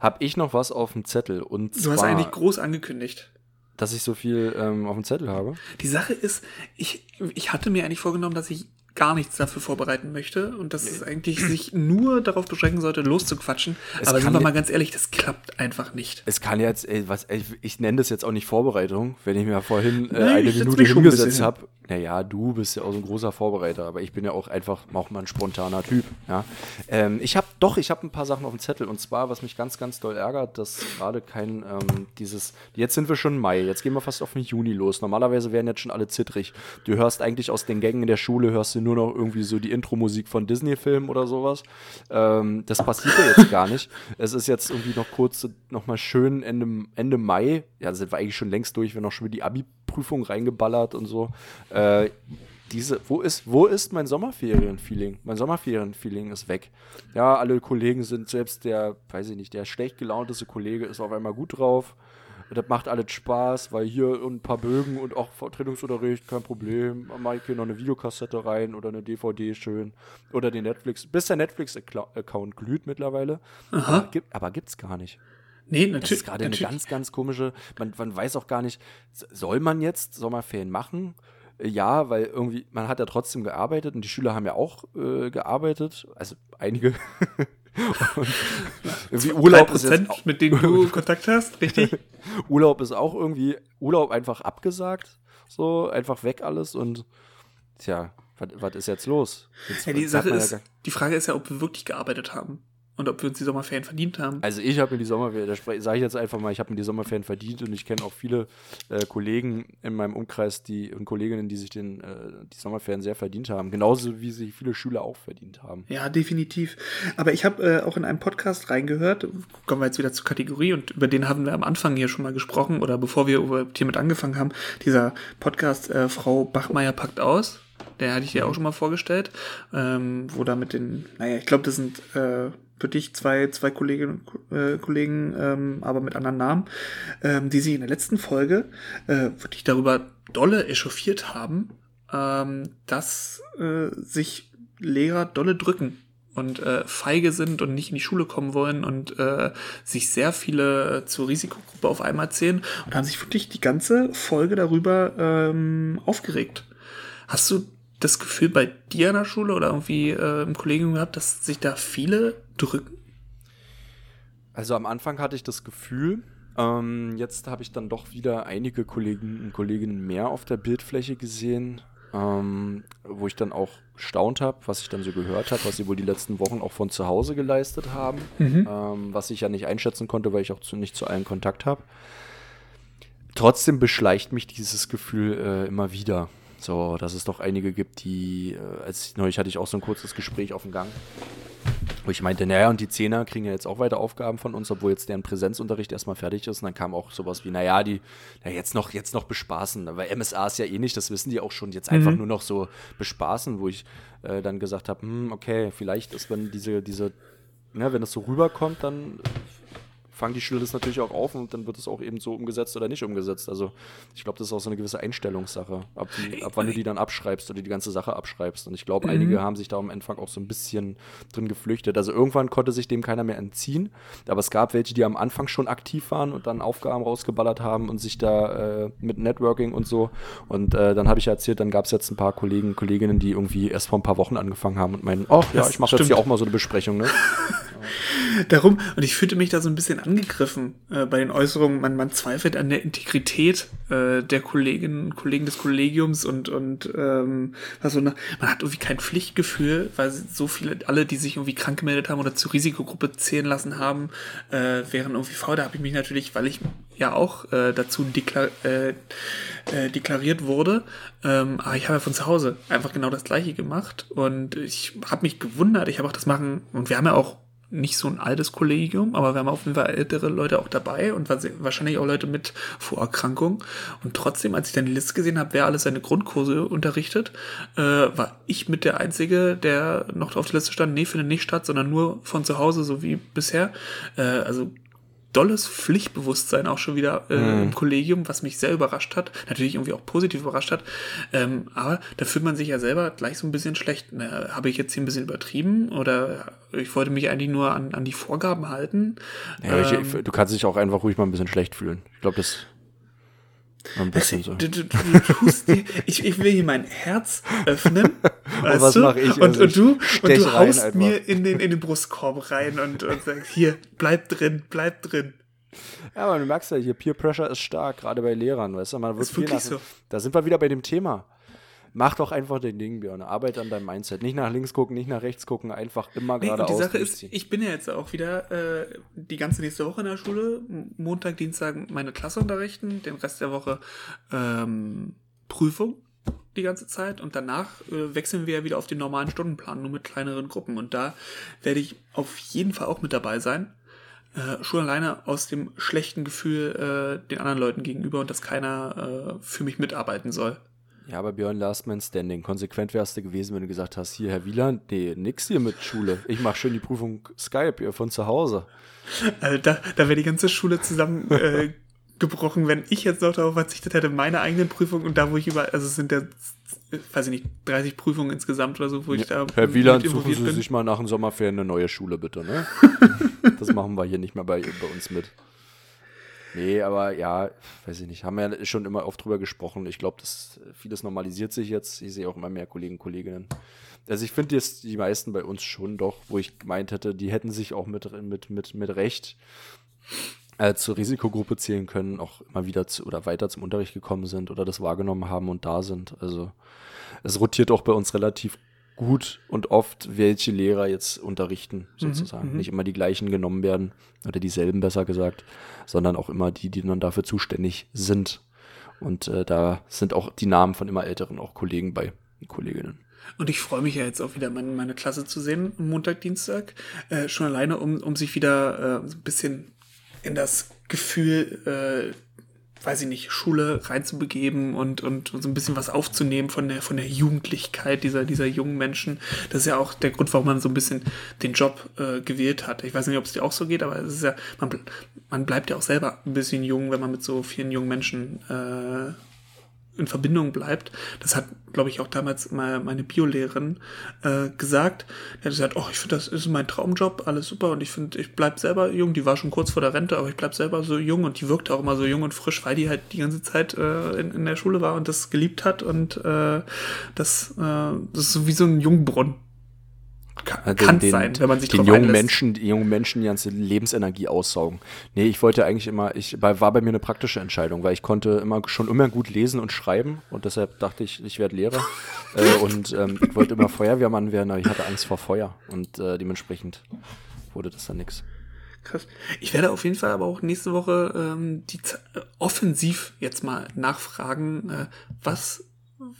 Hab ich noch was auf dem Zettel? Und du zwar, hast eigentlich groß angekündigt. Dass ich so viel ähm, auf dem Zettel habe? Die Sache ist, ich, ich hatte mir eigentlich vorgenommen, dass ich gar nichts dafür vorbereiten möchte und dass es eigentlich sich nur darauf beschränken sollte, loszuquatschen. Es Aber sind wir mal ganz ehrlich, das klappt einfach nicht. Es kann jetzt, ey, was, ey, ich nenne das jetzt auch nicht Vorbereitung, wenn ich mir vorhin äh, Nein, eine Minute hingesetzt habe. Naja, du bist ja auch so ein großer Vorbereiter, aber ich bin ja auch einfach auch mal ein spontaner Typ. Ja? Ähm, ich habe doch, ich habe ein paar Sachen auf dem Zettel und zwar, was mich ganz, ganz doll ärgert, dass gerade kein ähm, dieses, jetzt sind wir schon Mai, jetzt gehen wir fast auf den Juni los. Normalerweise wären jetzt schon alle zittrig. Du hörst eigentlich aus den Gängen in der Schule, hörst du nur noch irgendwie so die Intro-Musik von Disney-Filmen oder sowas. Ähm, das passiert ja jetzt gar nicht. Es ist jetzt irgendwie noch kurz, noch mal schön Ende, Ende Mai. Ja, sind wir eigentlich schon längst durch, wenn auch schon wieder die Abi-Prüfung reingeballert und so. Äh, diese, wo ist, wo ist mein Sommerferien-Feeling? Mein Sommerferien-Feeling ist weg. Ja, alle Kollegen sind, selbst der, weiß ich nicht, der schlecht gelaunteste Kollege ist auf einmal gut drauf das macht alles Spaß, weil hier ein paar Bögen und auch Vertretungsunterricht, kein Problem. Mache ich hier noch eine Videokassette rein oder eine DVD schön. Oder den Netflix, bis der Netflix-Account glüht mittlerweile. Aha. Aber, gibt, aber gibt's gar nicht. Nee, natürlich. Das ist gerade eine ganz, ganz komische, man, man weiß auch gar nicht, soll man jetzt Sommerferien machen? Ja, weil irgendwie, man hat ja trotzdem gearbeitet und die Schüler haben ja auch äh, gearbeitet, also einige. irgendwie Urlaub ist jetzt, mit denen du Kontakt hast, richtig? Urlaub ist auch irgendwie, Urlaub einfach abgesagt, so, einfach weg alles und tja, was ist jetzt los? Jetzt ja, die Sache ist, die Frage ist ja, ob wir wirklich gearbeitet haben und ob wir uns die Sommerferien verdient haben. Also ich habe mir die Sommerferien, da sage ich jetzt einfach mal, ich habe mir die Sommerferien verdient und ich kenne auch viele äh, Kollegen in meinem Umkreis die, und Kolleginnen, die sich den, äh, die Sommerferien sehr verdient haben. Genauso wie sich viele Schüler auch verdient haben. Ja, definitiv. Aber ich habe äh, auch in einem Podcast reingehört, kommen wir jetzt wieder zur Kategorie und über den haben wir am Anfang hier schon mal gesprochen oder bevor wir hiermit angefangen haben, dieser Podcast äh, Frau Bachmeier packt aus. Der hatte ich dir auch schon mal vorgestellt, ähm, wo da mit den, naja, ich glaube, das sind äh, für dich zwei, zwei Kolleginnen und äh, Kollegen, ähm, aber mit anderen Namen, ähm, die sich in der letzten Folge äh, wirklich darüber dolle echauffiert haben, ähm, dass äh, sich Lehrer dolle drücken und äh, feige sind und nicht in die Schule kommen wollen und äh, sich sehr viele äh, zur Risikogruppe auf einmal zählen und haben sich wirklich die ganze Folge darüber ähm, aufgeregt. Hast du das Gefühl bei dir an der Schule oder irgendwie äh, im Kollegium gehabt, dass sich da viele drücken? Also am Anfang hatte ich das Gefühl, ähm, jetzt habe ich dann doch wieder einige Kollegen und Kolleginnen mehr auf der Bildfläche gesehen, ähm, wo ich dann auch gestaunt habe, was ich dann so gehört habe, was sie wohl die letzten Wochen auch von zu Hause geleistet haben, mhm. ähm, was ich ja nicht einschätzen konnte, weil ich auch zu, nicht zu allen Kontakt habe. Trotzdem beschleicht mich dieses Gefühl äh, immer wieder. So, dass es doch einige gibt, die, äh, als neulich hatte ich auch so ein kurzes Gespräch auf dem Gang, wo ich meinte, naja, und die Zehner kriegen ja jetzt auch weiter Aufgaben von uns, obwohl jetzt deren Präsenzunterricht erstmal fertig ist. Und dann kam auch sowas wie, naja, die, na, jetzt noch, jetzt noch bespaßen. Weil MSA ist ja eh nicht, das wissen die auch schon, jetzt einfach mhm. nur noch so bespaßen, wo ich äh, dann gesagt habe, hm, okay, vielleicht ist, wenn diese, diese, ne, wenn das so rüberkommt, dann fangen die Schüler das natürlich auch auf und dann wird es auch eben so umgesetzt oder nicht umgesetzt. Also ich glaube, das ist auch so eine gewisse Einstellungssache, ab, die, ab wann du die dann abschreibst oder die ganze Sache abschreibst. Und ich glaube, mhm. einige haben sich da am Anfang auch so ein bisschen drin geflüchtet. Also irgendwann konnte sich dem keiner mehr entziehen, aber es gab welche, die am Anfang schon aktiv waren und dann Aufgaben rausgeballert haben und sich da äh, mit Networking und so. Und äh, dann habe ich ja erzählt, dann gab es jetzt ein paar Kollegen, Kolleginnen, die irgendwie erst vor ein paar Wochen angefangen haben und meinen, oh ja, ich mache jetzt hier auch mal so eine Besprechung. Ne? Darum, und ich fühlte mich da so ein bisschen angegriffen äh, bei den Äußerungen, man, man zweifelt an der Integrität äh, der Kolleginnen und Kollegen des Kollegiums und, und ähm, also, man hat irgendwie kein Pflichtgefühl, weil so viele, alle, die sich irgendwie krank gemeldet haben oder zur Risikogruppe zählen lassen haben, äh, wären irgendwie faul. Da habe ich mich natürlich, weil ich ja auch äh, dazu deklar äh, äh, deklariert wurde. Ähm, aber ich habe ja von zu Hause einfach genau das gleiche gemacht und ich habe mich gewundert. Ich habe auch das machen und wir haben ja auch nicht so ein altes Kollegium, aber wir haben auf jeden Fall ältere Leute auch dabei und wahrscheinlich auch Leute mit Vorerkrankungen. Und trotzdem, als ich dann die Liste gesehen habe, wer alles seine Grundkurse unterrichtet, äh, war ich mit der Einzige, der noch auf der Liste stand, nee, findet nicht statt, sondern nur von zu Hause, so wie bisher. Äh, also dolles Pflichtbewusstsein auch schon wieder äh, mhm. im Kollegium, was mich sehr überrascht hat, natürlich irgendwie auch positiv überrascht hat. Ähm, aber da fühlt man sich ja selber gleich so ein bisschen schlecht. Ne? Habe ich jetzt hier ein bisschen übertrieben oder ich wollte mich eigentlich nur an, an die Vorgaben halten? Ja, ähm, ich, du kannst dich auch einfach ruhig mal ein bisschen schlecht fühlen. Ich glaube, das ein bisschen so. Du, du, du tust dir, ich, ich will hier mein Herz öffnen. und was mache ich? Und, und du, und du haust mir in den, in den Brustkorb rein und, und sagst, hier, bleib drin, bleib drin. Ja, aber du merkst ja, hier Peer Pressure ist stark, gerade bei Lehrern, weißt du, man wird ist wirklich nach, so. Da sind wir wieder bei dem Thema. Mach doch einfach den Ding, Björn. Arbeit an deinem Mindset. Nicht nach links gucken, nicht nach rechts gucken, einfach immer nee, geradeaus. Die Sache ist, ich bin ja jetzt auch wieder äh, die ganze nächste Woche in der Schule. Montag, Dienstag meine Klasse unterrichten, den Rest der Woche ähm, Prüfung die ganze Zeit und danach äh, wechseln wir ja wieder auf den normalen Stundenplan, nur mit kleineren Gruppen. Und da werde ich auf jeden Fall auch mit dabei sein. Äh, schon alleine aus dem schlechten Gefühl äh, den anderen Leuten gegenüber und dass keiner äh, für mich mitarbeiten soll. Ja, aber Björn Last Man Standing. Konsequent wärst du gewesen, wenn du gesagt hast, hier, Herr Wieland, nee, nix hier mit Schule. Ich mache schön die Prüfung Skype hier von zu Hause. Also da, da wäre die ganze Schule zusammen äh, gebrochen, wenn ich jetzt noch darauf verzichtet hätte, meine eigenen Prüfungen und da, wo ich über, also es sind ja, weiß ich nicht, 30 Prüfungen insgesamt oder so, wo ich da. Herr Wieland, suchen Sie bin. sich mal nach dem Sommerferien eine neue Schule, bitte, ne? das machen wir hier nicht mehr bei, bei uns mit. Nee, aber ja, weiß ich nicht, haben wir ja schon immer oft drüber gesprochen. Ich glaube, dass vieles normalisiert sich jetzt. Ich sehe auch immer mehr Kollegen Kolleginnen. Also ich finde jetzt die meisten bei uns schon doch, wo ich gemeint hätte, die hätten sich auch mit, mit, mit, mit Recht äh, zur Risikogruppe zählen können, auch immer wieder zu, oder weiter zum Unterricht gekommen sind oder das wahrgenommen haben und da sind. Also es rotiert auch bei uns relativ gut und oft, welche Lehrer jetzt unterrichten, mhm, sozusagen. Mhm, Nicht immer die gleichen genommen werden, oder dieselben besser gesagt, sondern auch immer die, die dann dafür zuständig sind. Und äh, da sind auch die Namen von immer älteren auch Kollegen bei, Kolleginnen. Und ich freue mich ja jetzt auch wieder, meine, meine Klasse zu sehen, Montag, Dienstag. Äh, schon alleine, um, um sich wieder äh, so ein bisschen in das Gefühl äh, weiß ich nicht, Schule reinzubegeben und, und so ein bisschen was aufzunehmen von der, von der Jugendlichkeit dieser, dieser jungen Menschen. Das ist ja auch der Grund, warum man so ein bisschen den Job äh, gewählt hat. Ich weiß nicht, ob es dir auch so geht, aber es ist ja, man, man bleibt ja auch selber ein bisschen jung, wenn man mit so vielen jungen Menschen äh, in Verbindung bleibt. Das hat, glaube ich, auch damals mal meine Biolehrerin äh, gesagt. Die hat gesagt, oh, ich finde, das ist mein Traumjob, alles super und ich finde, ich bleib selber jung. Die war schon kurz vor der Rente, aber ich bleib selber so jung und die wirkte auch immer so jung und frisch, weil die halt die ganze Zeit äh, in, in der Schule war und das geliebt hat und äh, das, äh, das ist so wie so ein Jungbrunnen. Kann, den, den, sein, wenn man sich den jungen Menschen, die jungen Menschen die ganze Lebensenergie aussaugen. Nee, ich wollte eigentlich immer, ich war bei mir eine praktische Entscheidung, weil ich konnte immer schon immer gut lesen und schreiben und deshalb dachte ich, ich werde Lehrer äh, und ähm, ich wollte immer Feuerwehrmann werden, aber ich hatte Angst vor Feuer und äh, dementsprechend wurde das dann nichts. Krass. Ich werde auf jeden Fall aber auch nächste Woche ähm, die äh, offensiv jetzt mal nachfragen, äh, was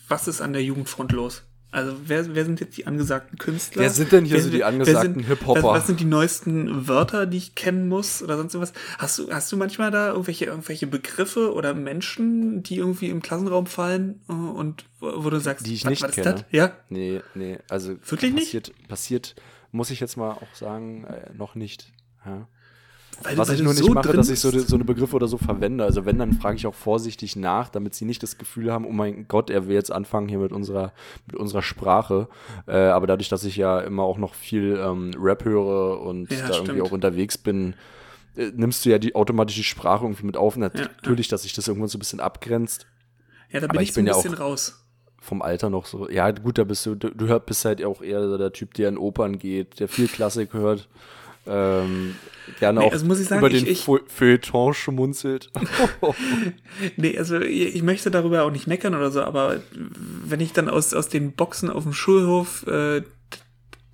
was ist an der Jugendfront los? Also wer, wer sind jetzt die angesagten Künstler? Wer sind denn hier wer, so die angesagten Hip-Hopper? Was, was, sind die neuesten Wörter, die ich kennen muss oder sonst was? Hast du, hast du manchmal da irgendwelche, irgendwelche Begriffe oder Menschen, die irgendwie im Klassenraum fallen und wo du sagst, die ich nicht kenne. Das? Ja? Nee, nee, also wirklich passiert, nicht? Passiert, muss ich jetzt mal auch sagen, äh, noch nicht. Ja. Weil, Was ich nur nicht so mache, dass ich so, so eine Begriffe oder so verwende. Also wenn, dann frage ich auch vorsichtig nach, damit sie nicht das Gefühl haben, oh mein Gott, er will jetzt anfangen hier mit unserer, mit unserer Sprache. Äh, aber dadurch, dass ich ja immer auch noch viel ähm, Rap höre und ja, da stimmt. irgendwie auch unterwegs bin, äh, nimmst du ja die automatische Sprache irgendwie mit auf. Natürlich, ja, dass sich das irgendwann so ein bisschen abgrenzt. Ja, da bin aber ich, so ein bisschen raus vom Alter noch so. Ja, gut, da bist du, du, du bist halt auch eher der Typ, der in Opern geht, der viel Klassik hört. Ähm, gerne nee, auch also sagen, über den ich, Feuilleton schmunzelt. nee, also ich möchte darüber auch nicht meckern oder so, aber wenn ich dann aus, aus den Boxen auf dem Schulhof äh,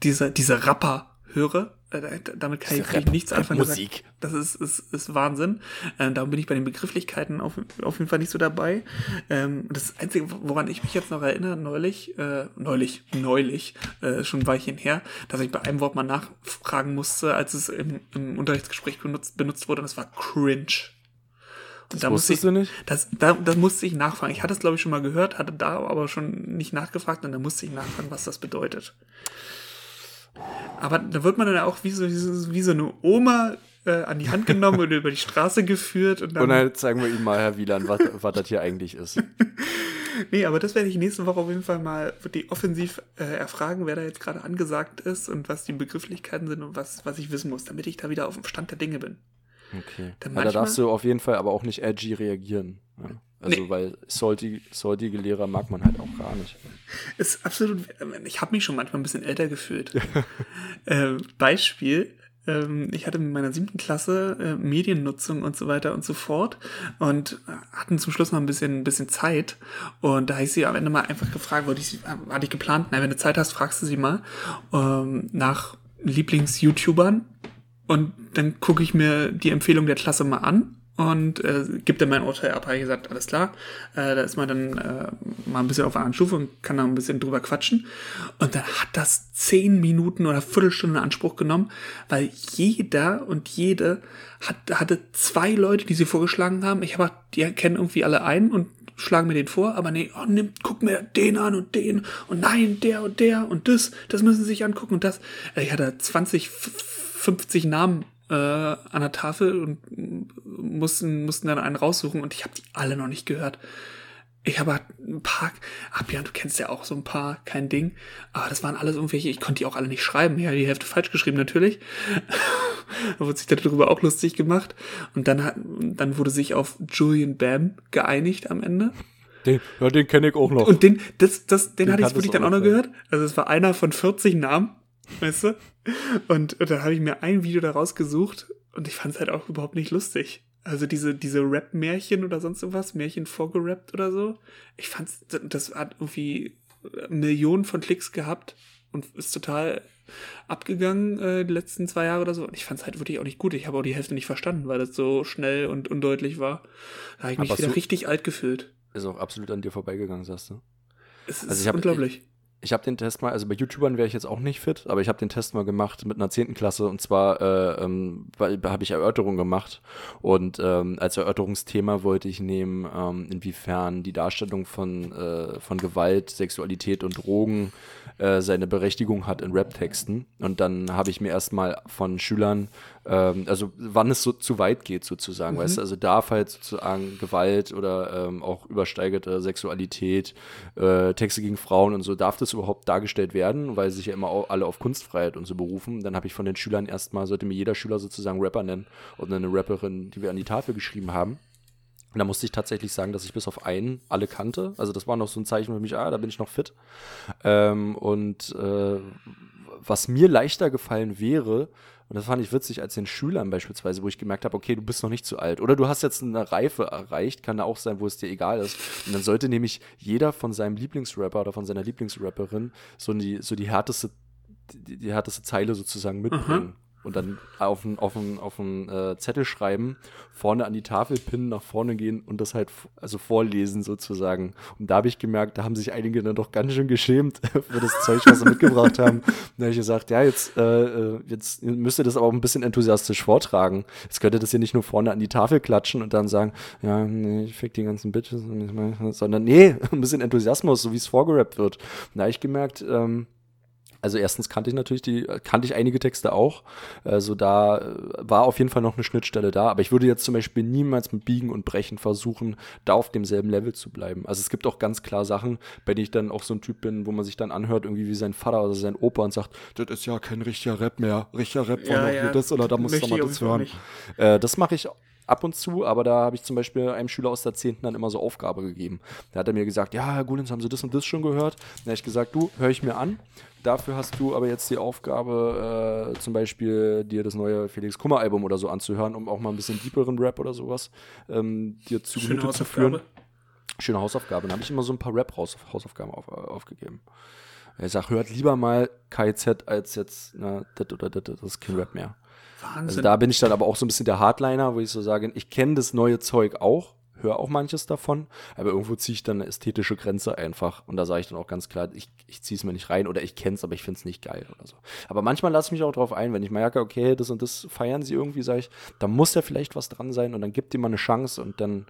diese, diese Rapper höre, damit kann ich Rap, nichts anfangen. Musik. Das ist, ist, ist Wahnsinn. Ähm, darum bin ich bei den Begrifflichkeiten auf, auf jeden Fall nicht so dabei. Ähm, das Einzige, woran ich mich jetzt noch erinnere, neulich, äh, neulich, neulich, äh, schon ein Weilchen her, dass ich bei einem Wort mal nachfragen musste, als es im, im Unterrichtsgespräch benutzt, benutzt wurde, und das war cringe. Das da musste ich, du nicht? Das, da, das musste ich nachfragen. Ich hatte es, glaube ich, schon mal gehört, hatte da aber schon nicht nachgefragt und da musste ich nachfragen, was das bedeutet. Aber da wird man dann auch wie so, wie so eine Oma äh, an die Hand genommen und über die Straße geführt. Und dann, und dann zeigen wir ihm mal, Herr Wieland, was, was das hier eigentlich ist. nee, aber das werde ich nächste Woche auf jeden Fall mal die offensiv äh, erfragen, wer da jetzt gerade angesagt ist und was die Begrifflichkeiten sind und was, was ich wissen muss, damit ich da wieder auf dem Stand der Dinge bin. Okay. Manchmal, da darfst du auf jeden Fall aber auch nicht edgy reagieren. Ja. Also, nee. weil salty, saltige Lehrer mag man halt auch gar nicht. Ist absolut, ich habe mich schon manchmal ein bisschen älter gefühlt. äh, Beispiel, ähm, ich hatte in meiner siebten Klasse äh, Mediennutzung und so weiter und so fort und hatten zum Schluss noch ein bisschen, ein bisschen Zeit. Und da habe ich sie am Ende mal einfach gefragt, wollte ich sie, hatte ich geplant, na, wenn du Zeit hast, fragst du sie mal ähm, nach Lieblings-YouTubern und dann gucke ich mir die Empfehlung der Klasse mal an und äh, gibt dann mein Urteil ab. Habe ich gesagt, alles klar, äh, da ist man dann äh, mal ein bisschen auf einer Stufe und kann da ein bisschen drüber quatschen. Und dann hat das zehn Minuten oder Viertelstunde in Anspruch genommen, weil jeder und jede hat, hatte zwei Leute, die sie vorgeschlagen haben. Ich habe die kennen irgendwie alle einen und schlagen mir den vor, aber nee, oh, nimm, guck mir den an und den und nein, der und der und das, das müssen sie sich angucken und das. Äh, ich hatte 20 50 Namen äh, an der Tafel und mussten, mussten dann einen raussuchen und ich habe die alle noch nicht gehört. Ich habe ein paar, Abjan, du kennst ja auch so ein paar, kein Ding, aber das waren alles irgendwelche, ich konnte die auch alle nicht schreiben, ja, die Hälfte falsch geschrieben natürlich. da wurde sich darüber auch lustig gemacht und dann hat, dann wurde sich auf Julian Bam geeinigt am Ende. Den, ja, den kenne ich auch noch. Und den, das, das, den, den hatte ich wirklich dann auch noch gehört. Also es war einer von 40 Namen Weißt du? Und, und dann habe ich mir ein Video daraus gesucht und ich fand es halt auch überhaupt nicht lustig. Also diese, diese Rap-Märchen oder sonst irgendwas, Märchen vorgerappt oder so. Ich fand's, das hat irgendwie Millionen von Klicks gehabt und ist total abgegangen äh, die letzten zwei Jahre oder so. Und ich fand es halt wirklich auch nicht gut. Ich habe auch die Hälfte nicht verstanden, weil das so schnell und undeutlich war. Da habe ich mich Aber wieder richtig alt gefühlt. Ist auch absolut an dir vorbeigegangen, sagst du? Es ist also ich hab, unglaublich ich habe den Test mal, also bei YouTubern wäre ich jetzt auch nicht fit, aber ich habe den Test mal gemacht mit einer zehnten Klasse und zwar äh, ähm, habe ich Erörterung gemacht und ähm, als Erörterungsthema wollte ich nehmen, ähm, inwiefern die Darstellung von, äh, von Gewalt, Sexualität und Drogen äh, seine Berechtigung hat in Rap-Texten und dann habe ich mir erstmal von Schülern ähm, also wann es so zu weit geht sozusagen, mhm. weißt du, also darf halt sozusagen Gewalt oder ähm, auch übersteigerte Sexualität, äh, Texte gegen Frauen und so, darf das überhaupt dargestellt werden, weil sich ja immer alle auf Kunstfreiheit und so berufen. Dann habe ich von den Schülern erstmal, sollte mir jeder Schüler sozusagen Rapper nennen oder eine Rapperin, die wir an die Tafel geschrieben haben. Und da musste ich tatsächlich sagen, dass ich bis auf einen alle kannte. Also das war noch so ein Zeichen für mich, ah, da bin ich noch fit. Ähm, und äh, was mir leichter gefallen wäre, und das fand ich witzig als den Schülern beispielsweise, wo ich gemerkt habe, okay, du bist noch nicht zu alt. Oder du hast jetzt eine Reife erreicht, kann da auch sein, wo es dir egal ist. Und dann sollte nämlich jeder von seinem Lieblingsrapper oder von seiner Lieblingsrapperin so die, so die härteste, die, die härteste Zeile sozusagen mitbringen. Mhm und dann auf einen auf auf äh, Zettel schreiben, vorne an die Tafel pinnen, nach vorne gehen und das halt also vorlesen sozusagen. Und da habe ich gemerkt, da haben sich einige dann doch ganz schön geschämt für das Zeug, was sie mitgebracht haben. Da habe ich gesagt, ja, jetzt, äh, äh, jetzt müsst ihr das aber auch ein bisschen enthusiastisch vortragen. Jetzt könnt ihr das hier nicht nur vorne an die Tafel klatschen und dann sagen, ja, nee, ich fick die ganzen Bitches, sondern nee, ein bisschen Enthusiasmus, so wie es vorgerappt wird. Da habe ich gemerkt, ähm, also erstens kannte ich natürlich die, kannte ich einige Texte auch. Also da äh, war auf jeden Fall noch eine Schnittstelle da. Aber ich würde jetzt zum Beispiel niemals mit Biegen und Brechen versuchen, da auf demselben Level zu bleiben. Also es gibt auch ganz klar Sachen, bei denen ich dann auch so ein Typ bin, wo man sich dann anhört, irgendwie wie sein Vater oder sein Opa und sagt, das ist ja kein richtiger Rap mehr. Richtiger Rap war ja, noch ja. das oder da muss man das hören. Äh, das mache ich ab und zu, aber da habe ich zum Beispiel einem Schüler aus der 10. dann immer so Aufgabe gegeben. Da hat er mir gesagt, ja, Herr Gulens, haben Sie das und das schon gehört? Dann habe ich gesagt, du, höre ich mir an. Dafür hast du aber jetzt die Aufgabe, äh, zum Beispiel dir das neue Felix Kummer Album oder so anzuhören, um auch mal ein bisschen deeperen Rap oder sowas ähm, dir zu Gemüte zu führen. Schöne Hausaufgabe. Dann habe ich immer so ein paar Rap-Hausaufgaben auf, aufgegeben. Ich sage, hört lieber mal KZ als jetzt, na, das oder das, das ist kein Rap mehr. Wahnsinn. Also da bin ich dann aber auch so ein bisschen der Hardliner, wo ich so sage, ich kenne das neue Zeug auch, höre auch manches davon, aber irgendwo ziehe ich dann eine ästhetische Grenze einfach. Und da sage ich dann auch ganz klar, ich, ich ziehe es mir nicht rein oder ich kenne es, aber ich finde es nicht geil oder so. Aber manchmal lasse ich mich auch darauf ein, wenn ich merke, okay, das und das feiern sie irgendwie, sage ich, da muss ja vielleicht was dran sein und dann gibt ihm mal eine Chance und dann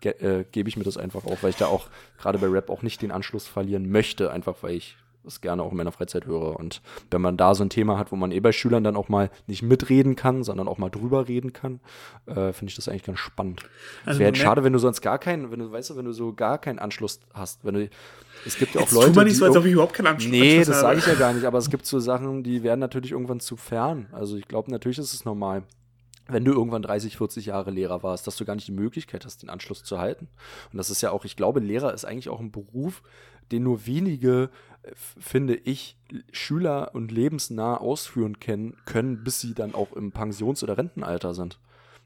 ge äh, gebe ich mir das einfach auch, weil ich da auch gerade bei Rap auch nicht den Anschluss verlieren möchte, einfach weil ich das gerne auch in meiner Freizeit höre. Und wenn man da so ein Thema hat, wo man eh bei Schülern dann auch mal nicht mitreden kann, sondern auch mal drüber reden kann, äh, finde ich das eigentlich ganz spannend. Also wäre jetzt schade, wenn du sonst gar keinen, wenn du, weißt du, wenn du so gar keinen Anschluss hast. Wenn du, es gibt ja auch jetzt Leute. Tut man nicht so, als ob ich überhaupt keinen Anschluss Nee, Anschluss das sage ich ja gar nicht, aber es gibt so Sachen, die werden natürlich irgendwann zu fern. Also ich glaube, natürlich ist es normal wenn du irgendwann 30, 40 Jahre Lehrer warst, dass du gar nicht die Möglichkeit hast, den Anschluss zu halten. Und das ist ja auch, ich glaube, Lehrer ist eigentlich auch ein Beruf, den nur wenige finde ich, Schüler und lebensnah ausführen können, können, bis sie dann auch im Pensions- oder Rentenalter sind.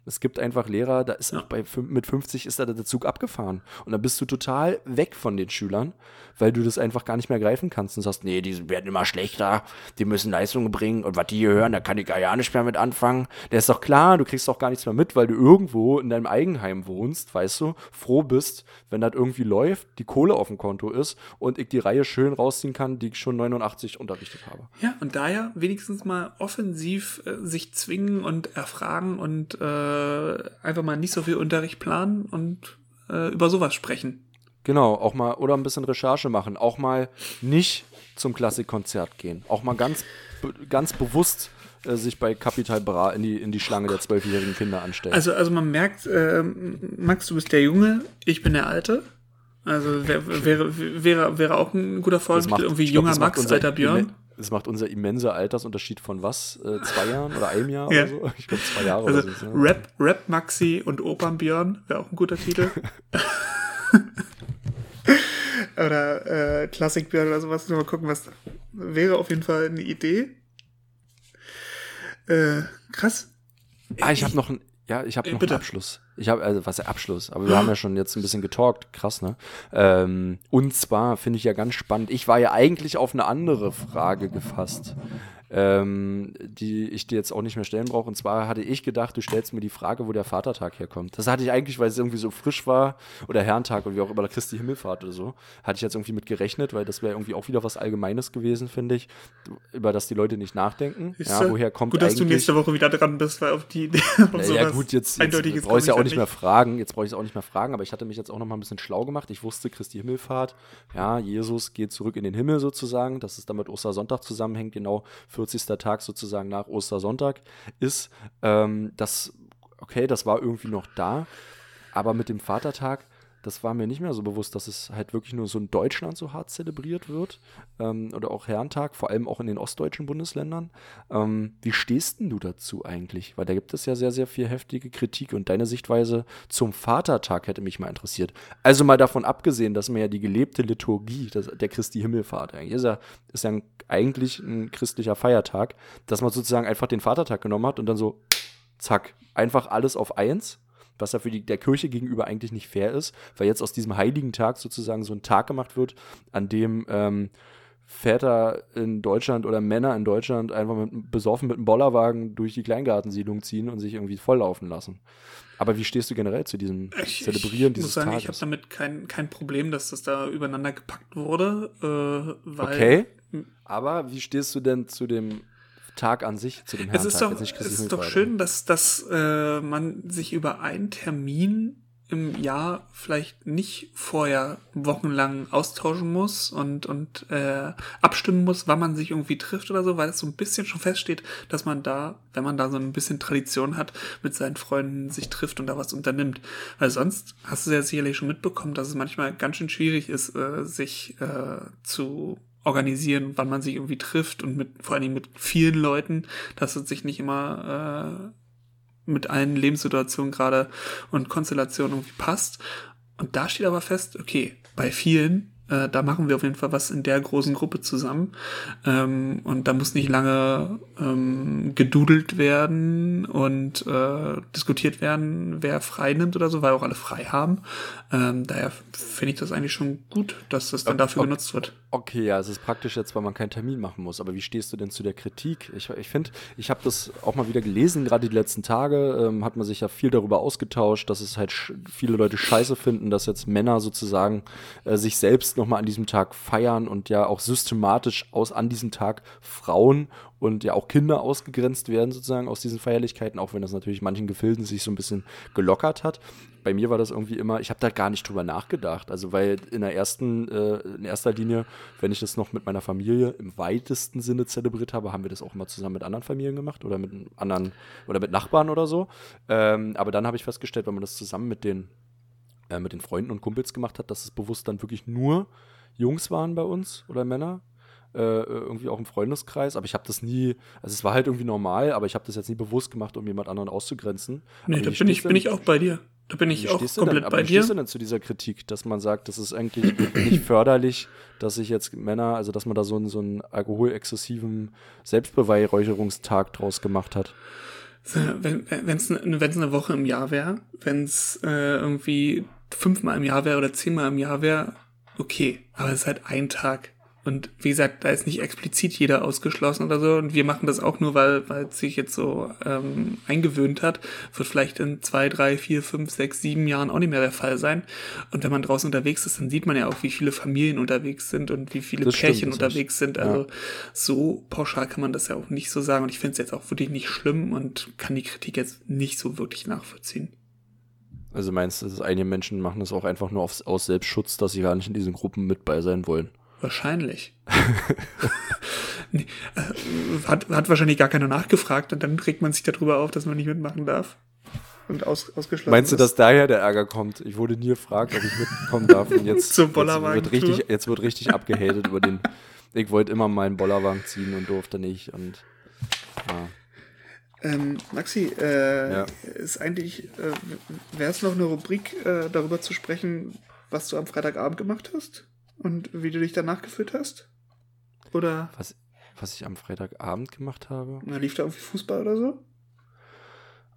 Es gibt einfach Lehrer, da ist ja. auch bei mit 50 ist da der Zug abgefahren. Und dann bist du total weg von den Schülern, weil du das einfach gar nicht mehr greifen kannst und sagst, nee, die werden immer schlechter, die müssen Leistungen bringen und was die hier hören, da kann ich gar ja nicht mehr mit anfangen. Der ist doch klar, du kriegst doch gar nichts mehr mit, weil du irgendwo in deinem Eigenheim wohnst, weißt du, froh bist, wenn das irgendwie läuft, die Kohle auf dem Konto ist und ich die Reihe schön rausziehen kann, die ich schon 89 unterrichtet habe. Ja, und daher wenigstens mal offensiv äh, sich zwingen und erfragen und äh, äh, einfach mal nicht so viel Unterricht planen und äh, über sowas sprechen. Genau, auch mal oder ein bisschen Recherche machen, auch mal nicht zum Klassikkonzert gehen, auch mal ganz ganz bewusst äh, sich bei Capital Bra in die, in die Schlange der zwölfjährigen Kinder anstellen. Also, also man merkt, äh, Max, du bist der Junge, ich bin der Alte. Also wäre wäre wäre wäre auch ein guter Folgentitel, irgendwie junger glaub, Max, alter Björn. Das macht unser immenser Altersunterschied von was? Äh, zwei Jahren oder einem Jahr ja. oder so? Ich glaube zwei Jahre also, oder so. Ja. Rap, Rap Maxi und Opern Björn wäre auch ein guter Titel. oder äh, Klassik Björn oder sowas. Mal gucken, was wäre auf jeden Fall eine Idee. Äh, krass. Ah, ich habe noch ein, ja, ich habe noch Bitte. einen Abschluss. Ich habe, also was der Abschluss, aber wir haben ja schon jetzt ein bisschen getalkt, krass, ne? Ähm, und zwar finde ich ja ganz spannend, ich war ja eigentlich auf eine andere Frage gefasst ähm, die ich dir jetzt auch nicht mehr stellen brauche. Und zwar hatte ich gedacht, du stellst mir die Frage, wo der Vatertag herkommt. Das hatte ich eigentlich, weil es irgendwie so frisch war oder Herrentag oder wie auch immer, Christi Himmelfahrt oder so. Hatte ich jetzt irgendwie mit gerechnet, weil das wäre irgendwie auch wieder was Allgemeines gewesen, finde ich, über das die Leute nicht nachdenken. Ja, woher kommt gut, dass du nächste Woche wieder dran bist, weil auf die auf ja, gut, jetzt, jetzt brauche ich ja auch nicht mehr fragen. Jetzt brauche ich es auch nicht mehr fragen, aber ich hatte mich jetzt auch noch mal ein bisschen schlau gemacht. Ich wusste, Christi Himmelfahrt, ja, Jesus geht zurück in den Himmel sozusagen, dass es damit Ostersonntag zusammenhängt, genau 40. Tag sozusagen nach Ostersonntag ist. Ähm, das, okay, das war irgendwie noch da, aber mit dem Vatertag das war mir nicht mehr so bewusst, dass es halt wirklich nur so in Deutschland so hart zelebriert wird. Ähm, oder auch Herrentag, vor allem auch in den ostdeutschen Bundesländern. Ähm, wie stehst denn du dazu eigentlich? Weil da gibt es ja sehr, sehr viel heftige Kritik und deine Sichtweise zum Vatertag hätte mich mal interessiert. Also mal davon abgesehen, dass man ja die gelebte Liturgie das, der Christi Himmelfahrt eigentlich ist ja, ist ja ein, eigentlich ein christlicher Feiertag, dass man sozusagen einfach den Vatertag genommen hat und dann so, zack, einfach alles auf eins was ja für die, der Kirche gegenüber eigentlich nicht fair ist, weil jetzt aus diesem heiligen Tag sozusagen so ein Tag gemacht wird, an dem ähm, Väter in Deutschland oder Männer in Deutschland einfach mit, besoffen mit einem Bollerwagen durch die Kleingartensiedlung ziehen und sich irgendwie volllaufen lassen. Aber wie stehst du generell zu diesem ich, Zelebrieren ich dieses muss sagen, Tages? Ich habe damit kein, kein Problem, dass das da übereinander gepackt wurde. Äh, weil okay, aber wie stehst du denn zu dem Tag an sich, zu dem Herrentag. Es ist doch, es ist doch schön, dass, dass äh, man sich über einen Termin im Jahr vielleicht nicht vorher wochenlang austauschen muss und, und äh, abstimmen muss, wann man sich irgendwie trifft oder so, weil es so ein bisschen schon feststeht, dass man da, wenn man da so ein bisschen Tradition hat, mit seinen Freunden sich trifft und da was unternimmt. Weil sonst hast du ja sicherlich schon mitbekommen, dass es manchmal ganz schön schwierig ist, äh, sich äh, zu organisieren, wann man sich irgendwie trifft und mit vor allen Dingen mit vielen Leuten, dass es sich nicht immer mit allen Lebenssituationen gerade und Konstellationen irgendwie passt. Und da steht aber fest, okay, bei vielen äh, da machen wir auf jeden Fall was in der großen Gruppe zusammen. Ähm, und da muss nicht lange ähm, gedudelt werden und äh, diskutiert werden, wer frei nimmt oder so, weil auch alle frei haben. Ähm, daher finde ich das eigentlich schon gut, dass das dann dafür okay, genutzt wird. Okay, ja, es ist praktisch jetzt, weil man keinen Termin machen muss. Aber wie stehst du denn zu der Kritik? Ich, ich finde, ich habe das auch mal wieder gelesen, gerade die letzten Tage ähm, hat man sich ja viel darüber ausgetauscht, dass es halt viele Leute scheiße finden, dass jetzt Männer sozusagen äh, sich selbst nochmal an diesem Tag feiern und ja auch systematisch aus an diesem Tag Frauen und ja auch Kinder ausgegrenzt werden sozusagen aus diesen Feierlichkeiten, auch wenn das natürlich manchen Gefilden sich so ein bisschen gelockert hat. Bei mir war das irgendwie immer, ich habe da gar nicht drüber nachgedacht. Also weil in der ersten, äh, in erster Linie, wenn ich das noch mit meiner Familie im weitesten Sinne zelebriert habe, haben wir das auch immer zusammen mit anderen Familien gemacht oder mit anderen oder mit Nachbarn oder so. Ähm, aber dann habe ich festgestellt, wenn man das zusammen mit den äh, mit den Freunden und Kumpels gemacht hat, dass es bewusst dann wirklich nur Jungs waren bei uns oder Männer. Äh, irgendwie auch im Freundeskreis, aber ich habe das nie, also es war halt irgendwie normal, aber ich habe das jetzt nie bewusst gemacht, um jemand anderen auszugrenzen. Nee, da bin ich, bin ich auch bei dir. Da bin ich auch komplett denn, bei dir. Wie stehst du denn zu dieser Kritik, dass man sagt, das ist eigentlich nicht förderlich, dass sich jetzt Männer, also dass man da so einen, so einen alkoholexzessiven Selbstbeweihräucherungstag draus gemacht hat? Wenn es ne, wenn's eine Woche im Jahr wäre, wenn es äh, irgendwie fünfmal im Jahr wäre oder zehnmal im Jahr wäre, okay, aber es ist halt ein Tag. Und wie gesagt, da ist nicht explizit jeder ausgeschlossen oder so. Und wir machen das auch nur, weil weil es sich jetzt so ähm, eingewöhnt hat. Wird vielleicht in zwei, drei, vier, fünf, sechs, sieben Jahren auch nicht mehr der Fall sein. Und wenn man draußen unterwegs ist, dann sieht man ja auch, wie viele Familien unterwegs sind und wie viele das Pärchen stimmt, unterwegs sind. Also ja. so pauschal kann man das ja auch nicht so sagen. Und ich finde es jetzt auch wirklich nicht schlimm und kann die Kritik jetzt nicht so wirklich nachvollziehen. Also meinst du, dass einige Menschen machen das auch einfach nur aus, aus Selbstschutz, dass sie gar nicht in diesen Gruppen mit bei sein wollen? Wahrscheinlich. nee, äh, hat, hat wahrscheinlich gar keiner nachgefragt und dann regt man sich darüber auf, dass man nicht mitmachen darf. Und aus, ausgeschlossen Meinst du, dass daher der Ärger kommt? Ich wurde nie gefragt, ob ich mitkommen darf. Und jetzt, Zum jetzt, wird richtig, jetzt wird richtig abgehatet über den. Ich wollte immer meinen Bollerwagen ziehen und durfte nicht. Und ja. Ähm, Maxi, äh, ja. ist eigentlich, äh, wäre es noch eine Rubrik, äh, darüber zu sprechen, was du am Freitagabend gemacht hast und wie du dich danach gefühlt hast? Oder? Was, was ich am Freitagabend gemacht habe? Na, lief da irgendwie Fußball oder so?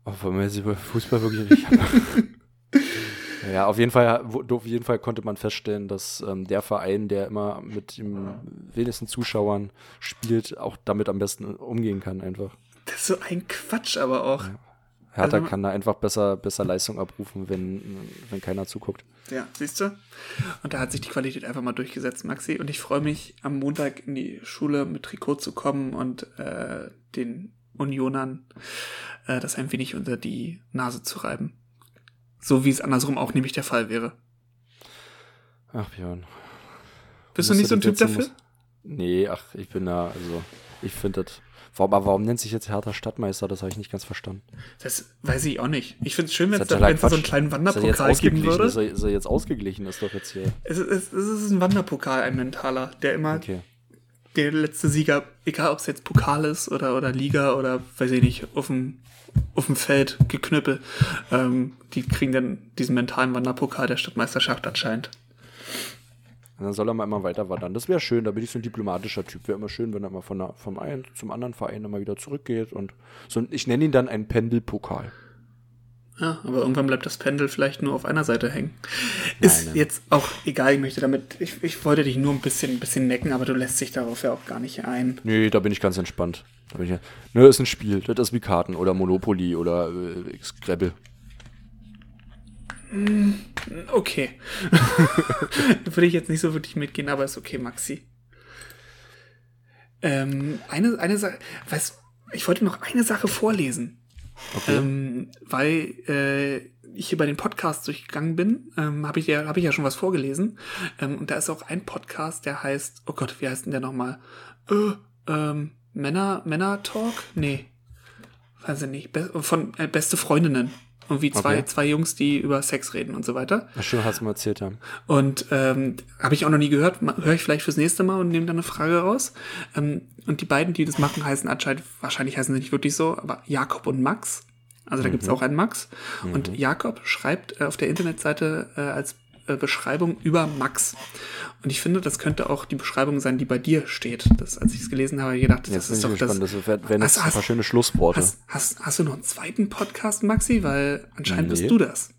Oh, von mir ist über Fußball wirklich nicht. ja, auf jeden Fall, auf jeden Fall konnte man feststellen, dass ähm, der Verein, der immer mit den wenigsten Zuschauern spielt, auch damit am besten umgehen kann, einfach. Das ist so ein Quatsch aber auch. Ja. Hertha also, kann da einfach besser, besser Leistung abrufen, wenn, wenn keiner zuguckt. Ja, siehst du? Und da hat sich die Qualität einfach mal durchgesetzt, Maxi. Und ich freue mich, am Montag in die Schule mit Trikot zu kommen und äh, den Unionern äh, das ein wenig unter die Nase zu reiben. So wie es andersrum auch nämlich der Fall wäre. Ach, Björn. Bist du nicht so ein Typ dafür? Muss? Nee, ach, ich bin da, also, ich finde das Warum, aber warum nennt sich jetzt Hertha Stadtmeister? Das habe ich nicht ganz verstanden. Das weiß ich auch nicht. Ich finde es schön, wenn es da so einen kleinen Wanderpokal geben würde. Ist er, ist er jetzt ausgeglichen ist doch jetzt hier. Es, es, es ist ein Wanderpokal, ein mentaler, der immer okay. der letzte Sieger, egal ob es jetzt Pokal ist oder, oder Liga oder weiß ich nicht, auf dem, auf dem Feld geknüppel, ähm, die kriegen dann diesen mentalen Wanderpokal der Stadtmeisterschaft anscheinend. Und dann soll er mal immer weiter wandern. Das wäre schön, da bin ich so ein diplomatischer Typ. Wäre immer schön, wenn er mal von der, vom einen zum anderen Verein immer wieder zurückgeht. Und so, ich nenne ihn dann einen Pendelpokal. Ja, aber irgendwann bleibt das Pendel vielleicht nur auf einer Seite hängen. Ist nein. jetzt auch egal, ich möchte damit, ich, ich wollte dich nur ein bisschen, ein bisschen necken, aber du lässt dich darauf ja auch gar nicht ein. Nee, da bin ich ganz entspannt. Da bin ich, ne, ist ein Spiel, das ist wie Karten oder Monopoly oder äh, Scrabble. Mm, okay. Würde ich jetzt nicht so wirklich mitgehen, aber ist okay, Maxi. Ähm, eine, eine Sache, weiß, ich wollte noch eine Sache vorlesen. Okay. Ähm, weil äh, ich hier bei den Podcasts durchgegangen bin, ähm, habe ich, ja, hab ich ja schon was vorgelesen. Ähm, und da ist auch ein Podcast, der heißt, oh Gott, wie heißt denn der nochmal? Äh, ähm, Männer, Männer Talk? Nee. Weiß ich nicht. Be von äh, Beste Freundinnen. Irgendwie zwei, okay. zwei Jungs, die über Sex reden und so weiter. Ach, schön, hast du mal erzählt, ja. Und ähm, habe ich auch noch nie gehört. Höre ich vielleicht fürs nächste Mal und nehme dann eine Frage raus. Ähm, und die beiden, die das machen, heißen anscheinend, wahrscheinlich heißen sie nicht wirklich so, aber Jakob und Max. Also da Mhm. gibt's auch einen Max. Und Jakob schreibt äh, auf der Internetseite äh, als äh, Beschreibung über Max. Und ich finde, das könnte auch die Beschreibung sein, die bei dir steht. Das, als ich es gelesen habe, habe ich gedacht, das ist doch das. gespannt. Das wären wären jetzt Hast- ein paar hast- schöne Schlussworte. Hast, hast, hast du noch einen zweiten Podcast, Maxi? Weil anscheinend Nee. bist du das.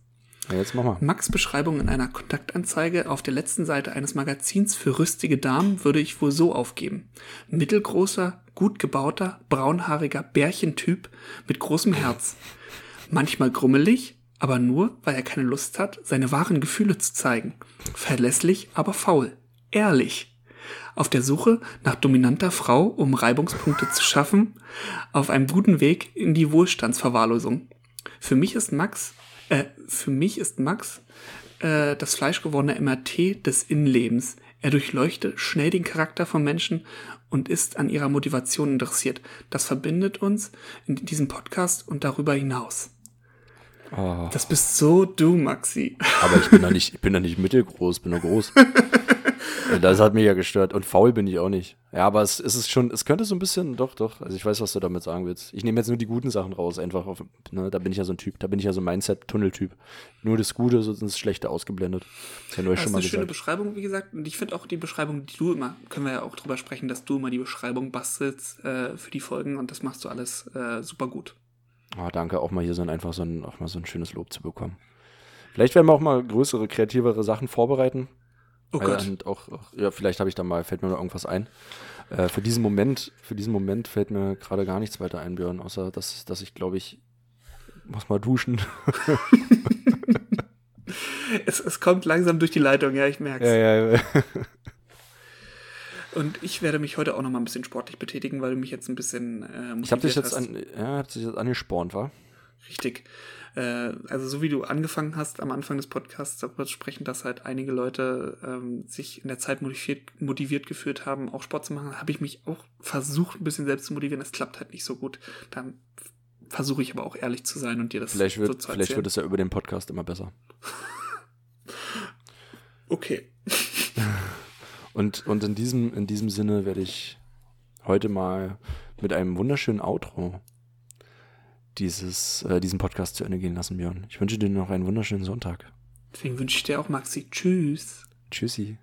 Ja, jetzt mach mal. Max Beschreibung in einer Kontaktanzeige auf der letzten Seite eines Magazins für rüstige Damen würde ich wohl so aufgeben. Mittelgroßer, gut gebauter, braunhaariger Bärchentyp mit großem Herz. Manchmal grummelig, aber nur, weil er keine Lust hat, seine wahren Gefühle zu zeigen. Verlässlich, aber faul. Ehrlich. Auf der Suche nach dominanter Frau, um Reibungspunkte zu schaffen, auf einem guten Weg in die Wohlstandsverwahrlosung. Für mich ist Max, äh, für mich ist Max äh, das fleischgewordene MRT des Innenlebens. Er durchleuchtet schnell den Charakter von Menschen und ist an ihrer Motivation interessiert. Das verbindet uns in diesem Podcast und darüber hinaus. Oh, Das bist so du, Maxi. aber ich bin doch nicht, ich bin doch nicht mittelgroß, bin nur groß. das hat mich ja gestört. Und faul bin ich auch nicht. Ja, aber es, es ist schon, es könnte so ein bisschen, doch, doch. Also ich weiß, was du damit sagen willst. Ich nehme jetzt nur die guten Sachen raus, einfach auf, ne, da bin ich ja so ein Typ, da bin ich ja so ein Mindset-Tunnel-Typ. Nur das Gute, sonst das Schlechte ausgeblendet. Das wir Das schon ist eine schöne gesagt. Beschreibung, wie gesagt. Und ich finde auch die Beschreibung, die du immer, können wir ja auch drüber sprechen, dass du immer die Beschreibung bastelst äh, für die Folgen und das machst du alles äh, super gut. Oh, danke, auch mal hier so ein, einfach so ein, auch mal so ein schönes Lob zu bekommen. Vielleicht werden wir auch mal größere, kreativere Sachen vorbereiten. Oh Äh, Gott. Und auch, auch, ja, vielleicht habe ich da mal, fällt mir noch irgendwas ein. Äh, für diesen Moment, für diesen Moment fällt mir gerade gar nichts weiter ein, Björn, außer dass, dass ich, glaube ich, muss mal duschen. Es, es kommt langsam durch die Leitung, ja, ich merke es. ja, ja. Und ich werde mich heute auch noch mal ein bisschen sportlich betätigen, weil du mich jetzt ein bisschen äh, Ich habe dich jetzt hast. an, ja, hab dich jetzt angespornt, war? Richtig. Äh, also so wie du angefangen hast, am Anfang des Podcasts darüber zu sprechen, dass halt einige Leute ähm, sich in der Zeit motiviert, motiviert geführt haben, auch Sport zu machen, habe ich mich auch versucht, ein bisschen selbst zu motivieren. Das klappt halt nicht so gut. Dann versuche ich aber auch ehrlich zu sein und dir das Vielleicht so wird, zu vielleicht erzählen. wird es ja über den Podcast immer besser. okay. Und, und in, diesem, in diesem Sinne werde ich heute mal mit einem wunderschönen Outro dieses, äh, diesen Podcast zu Ende gehen lassen, Björn. Ich wünsche dir noch einen wunderschönen Sonntag. Deswegen wünsche ich dir auch, Maxi, tschüss. Tschüssi.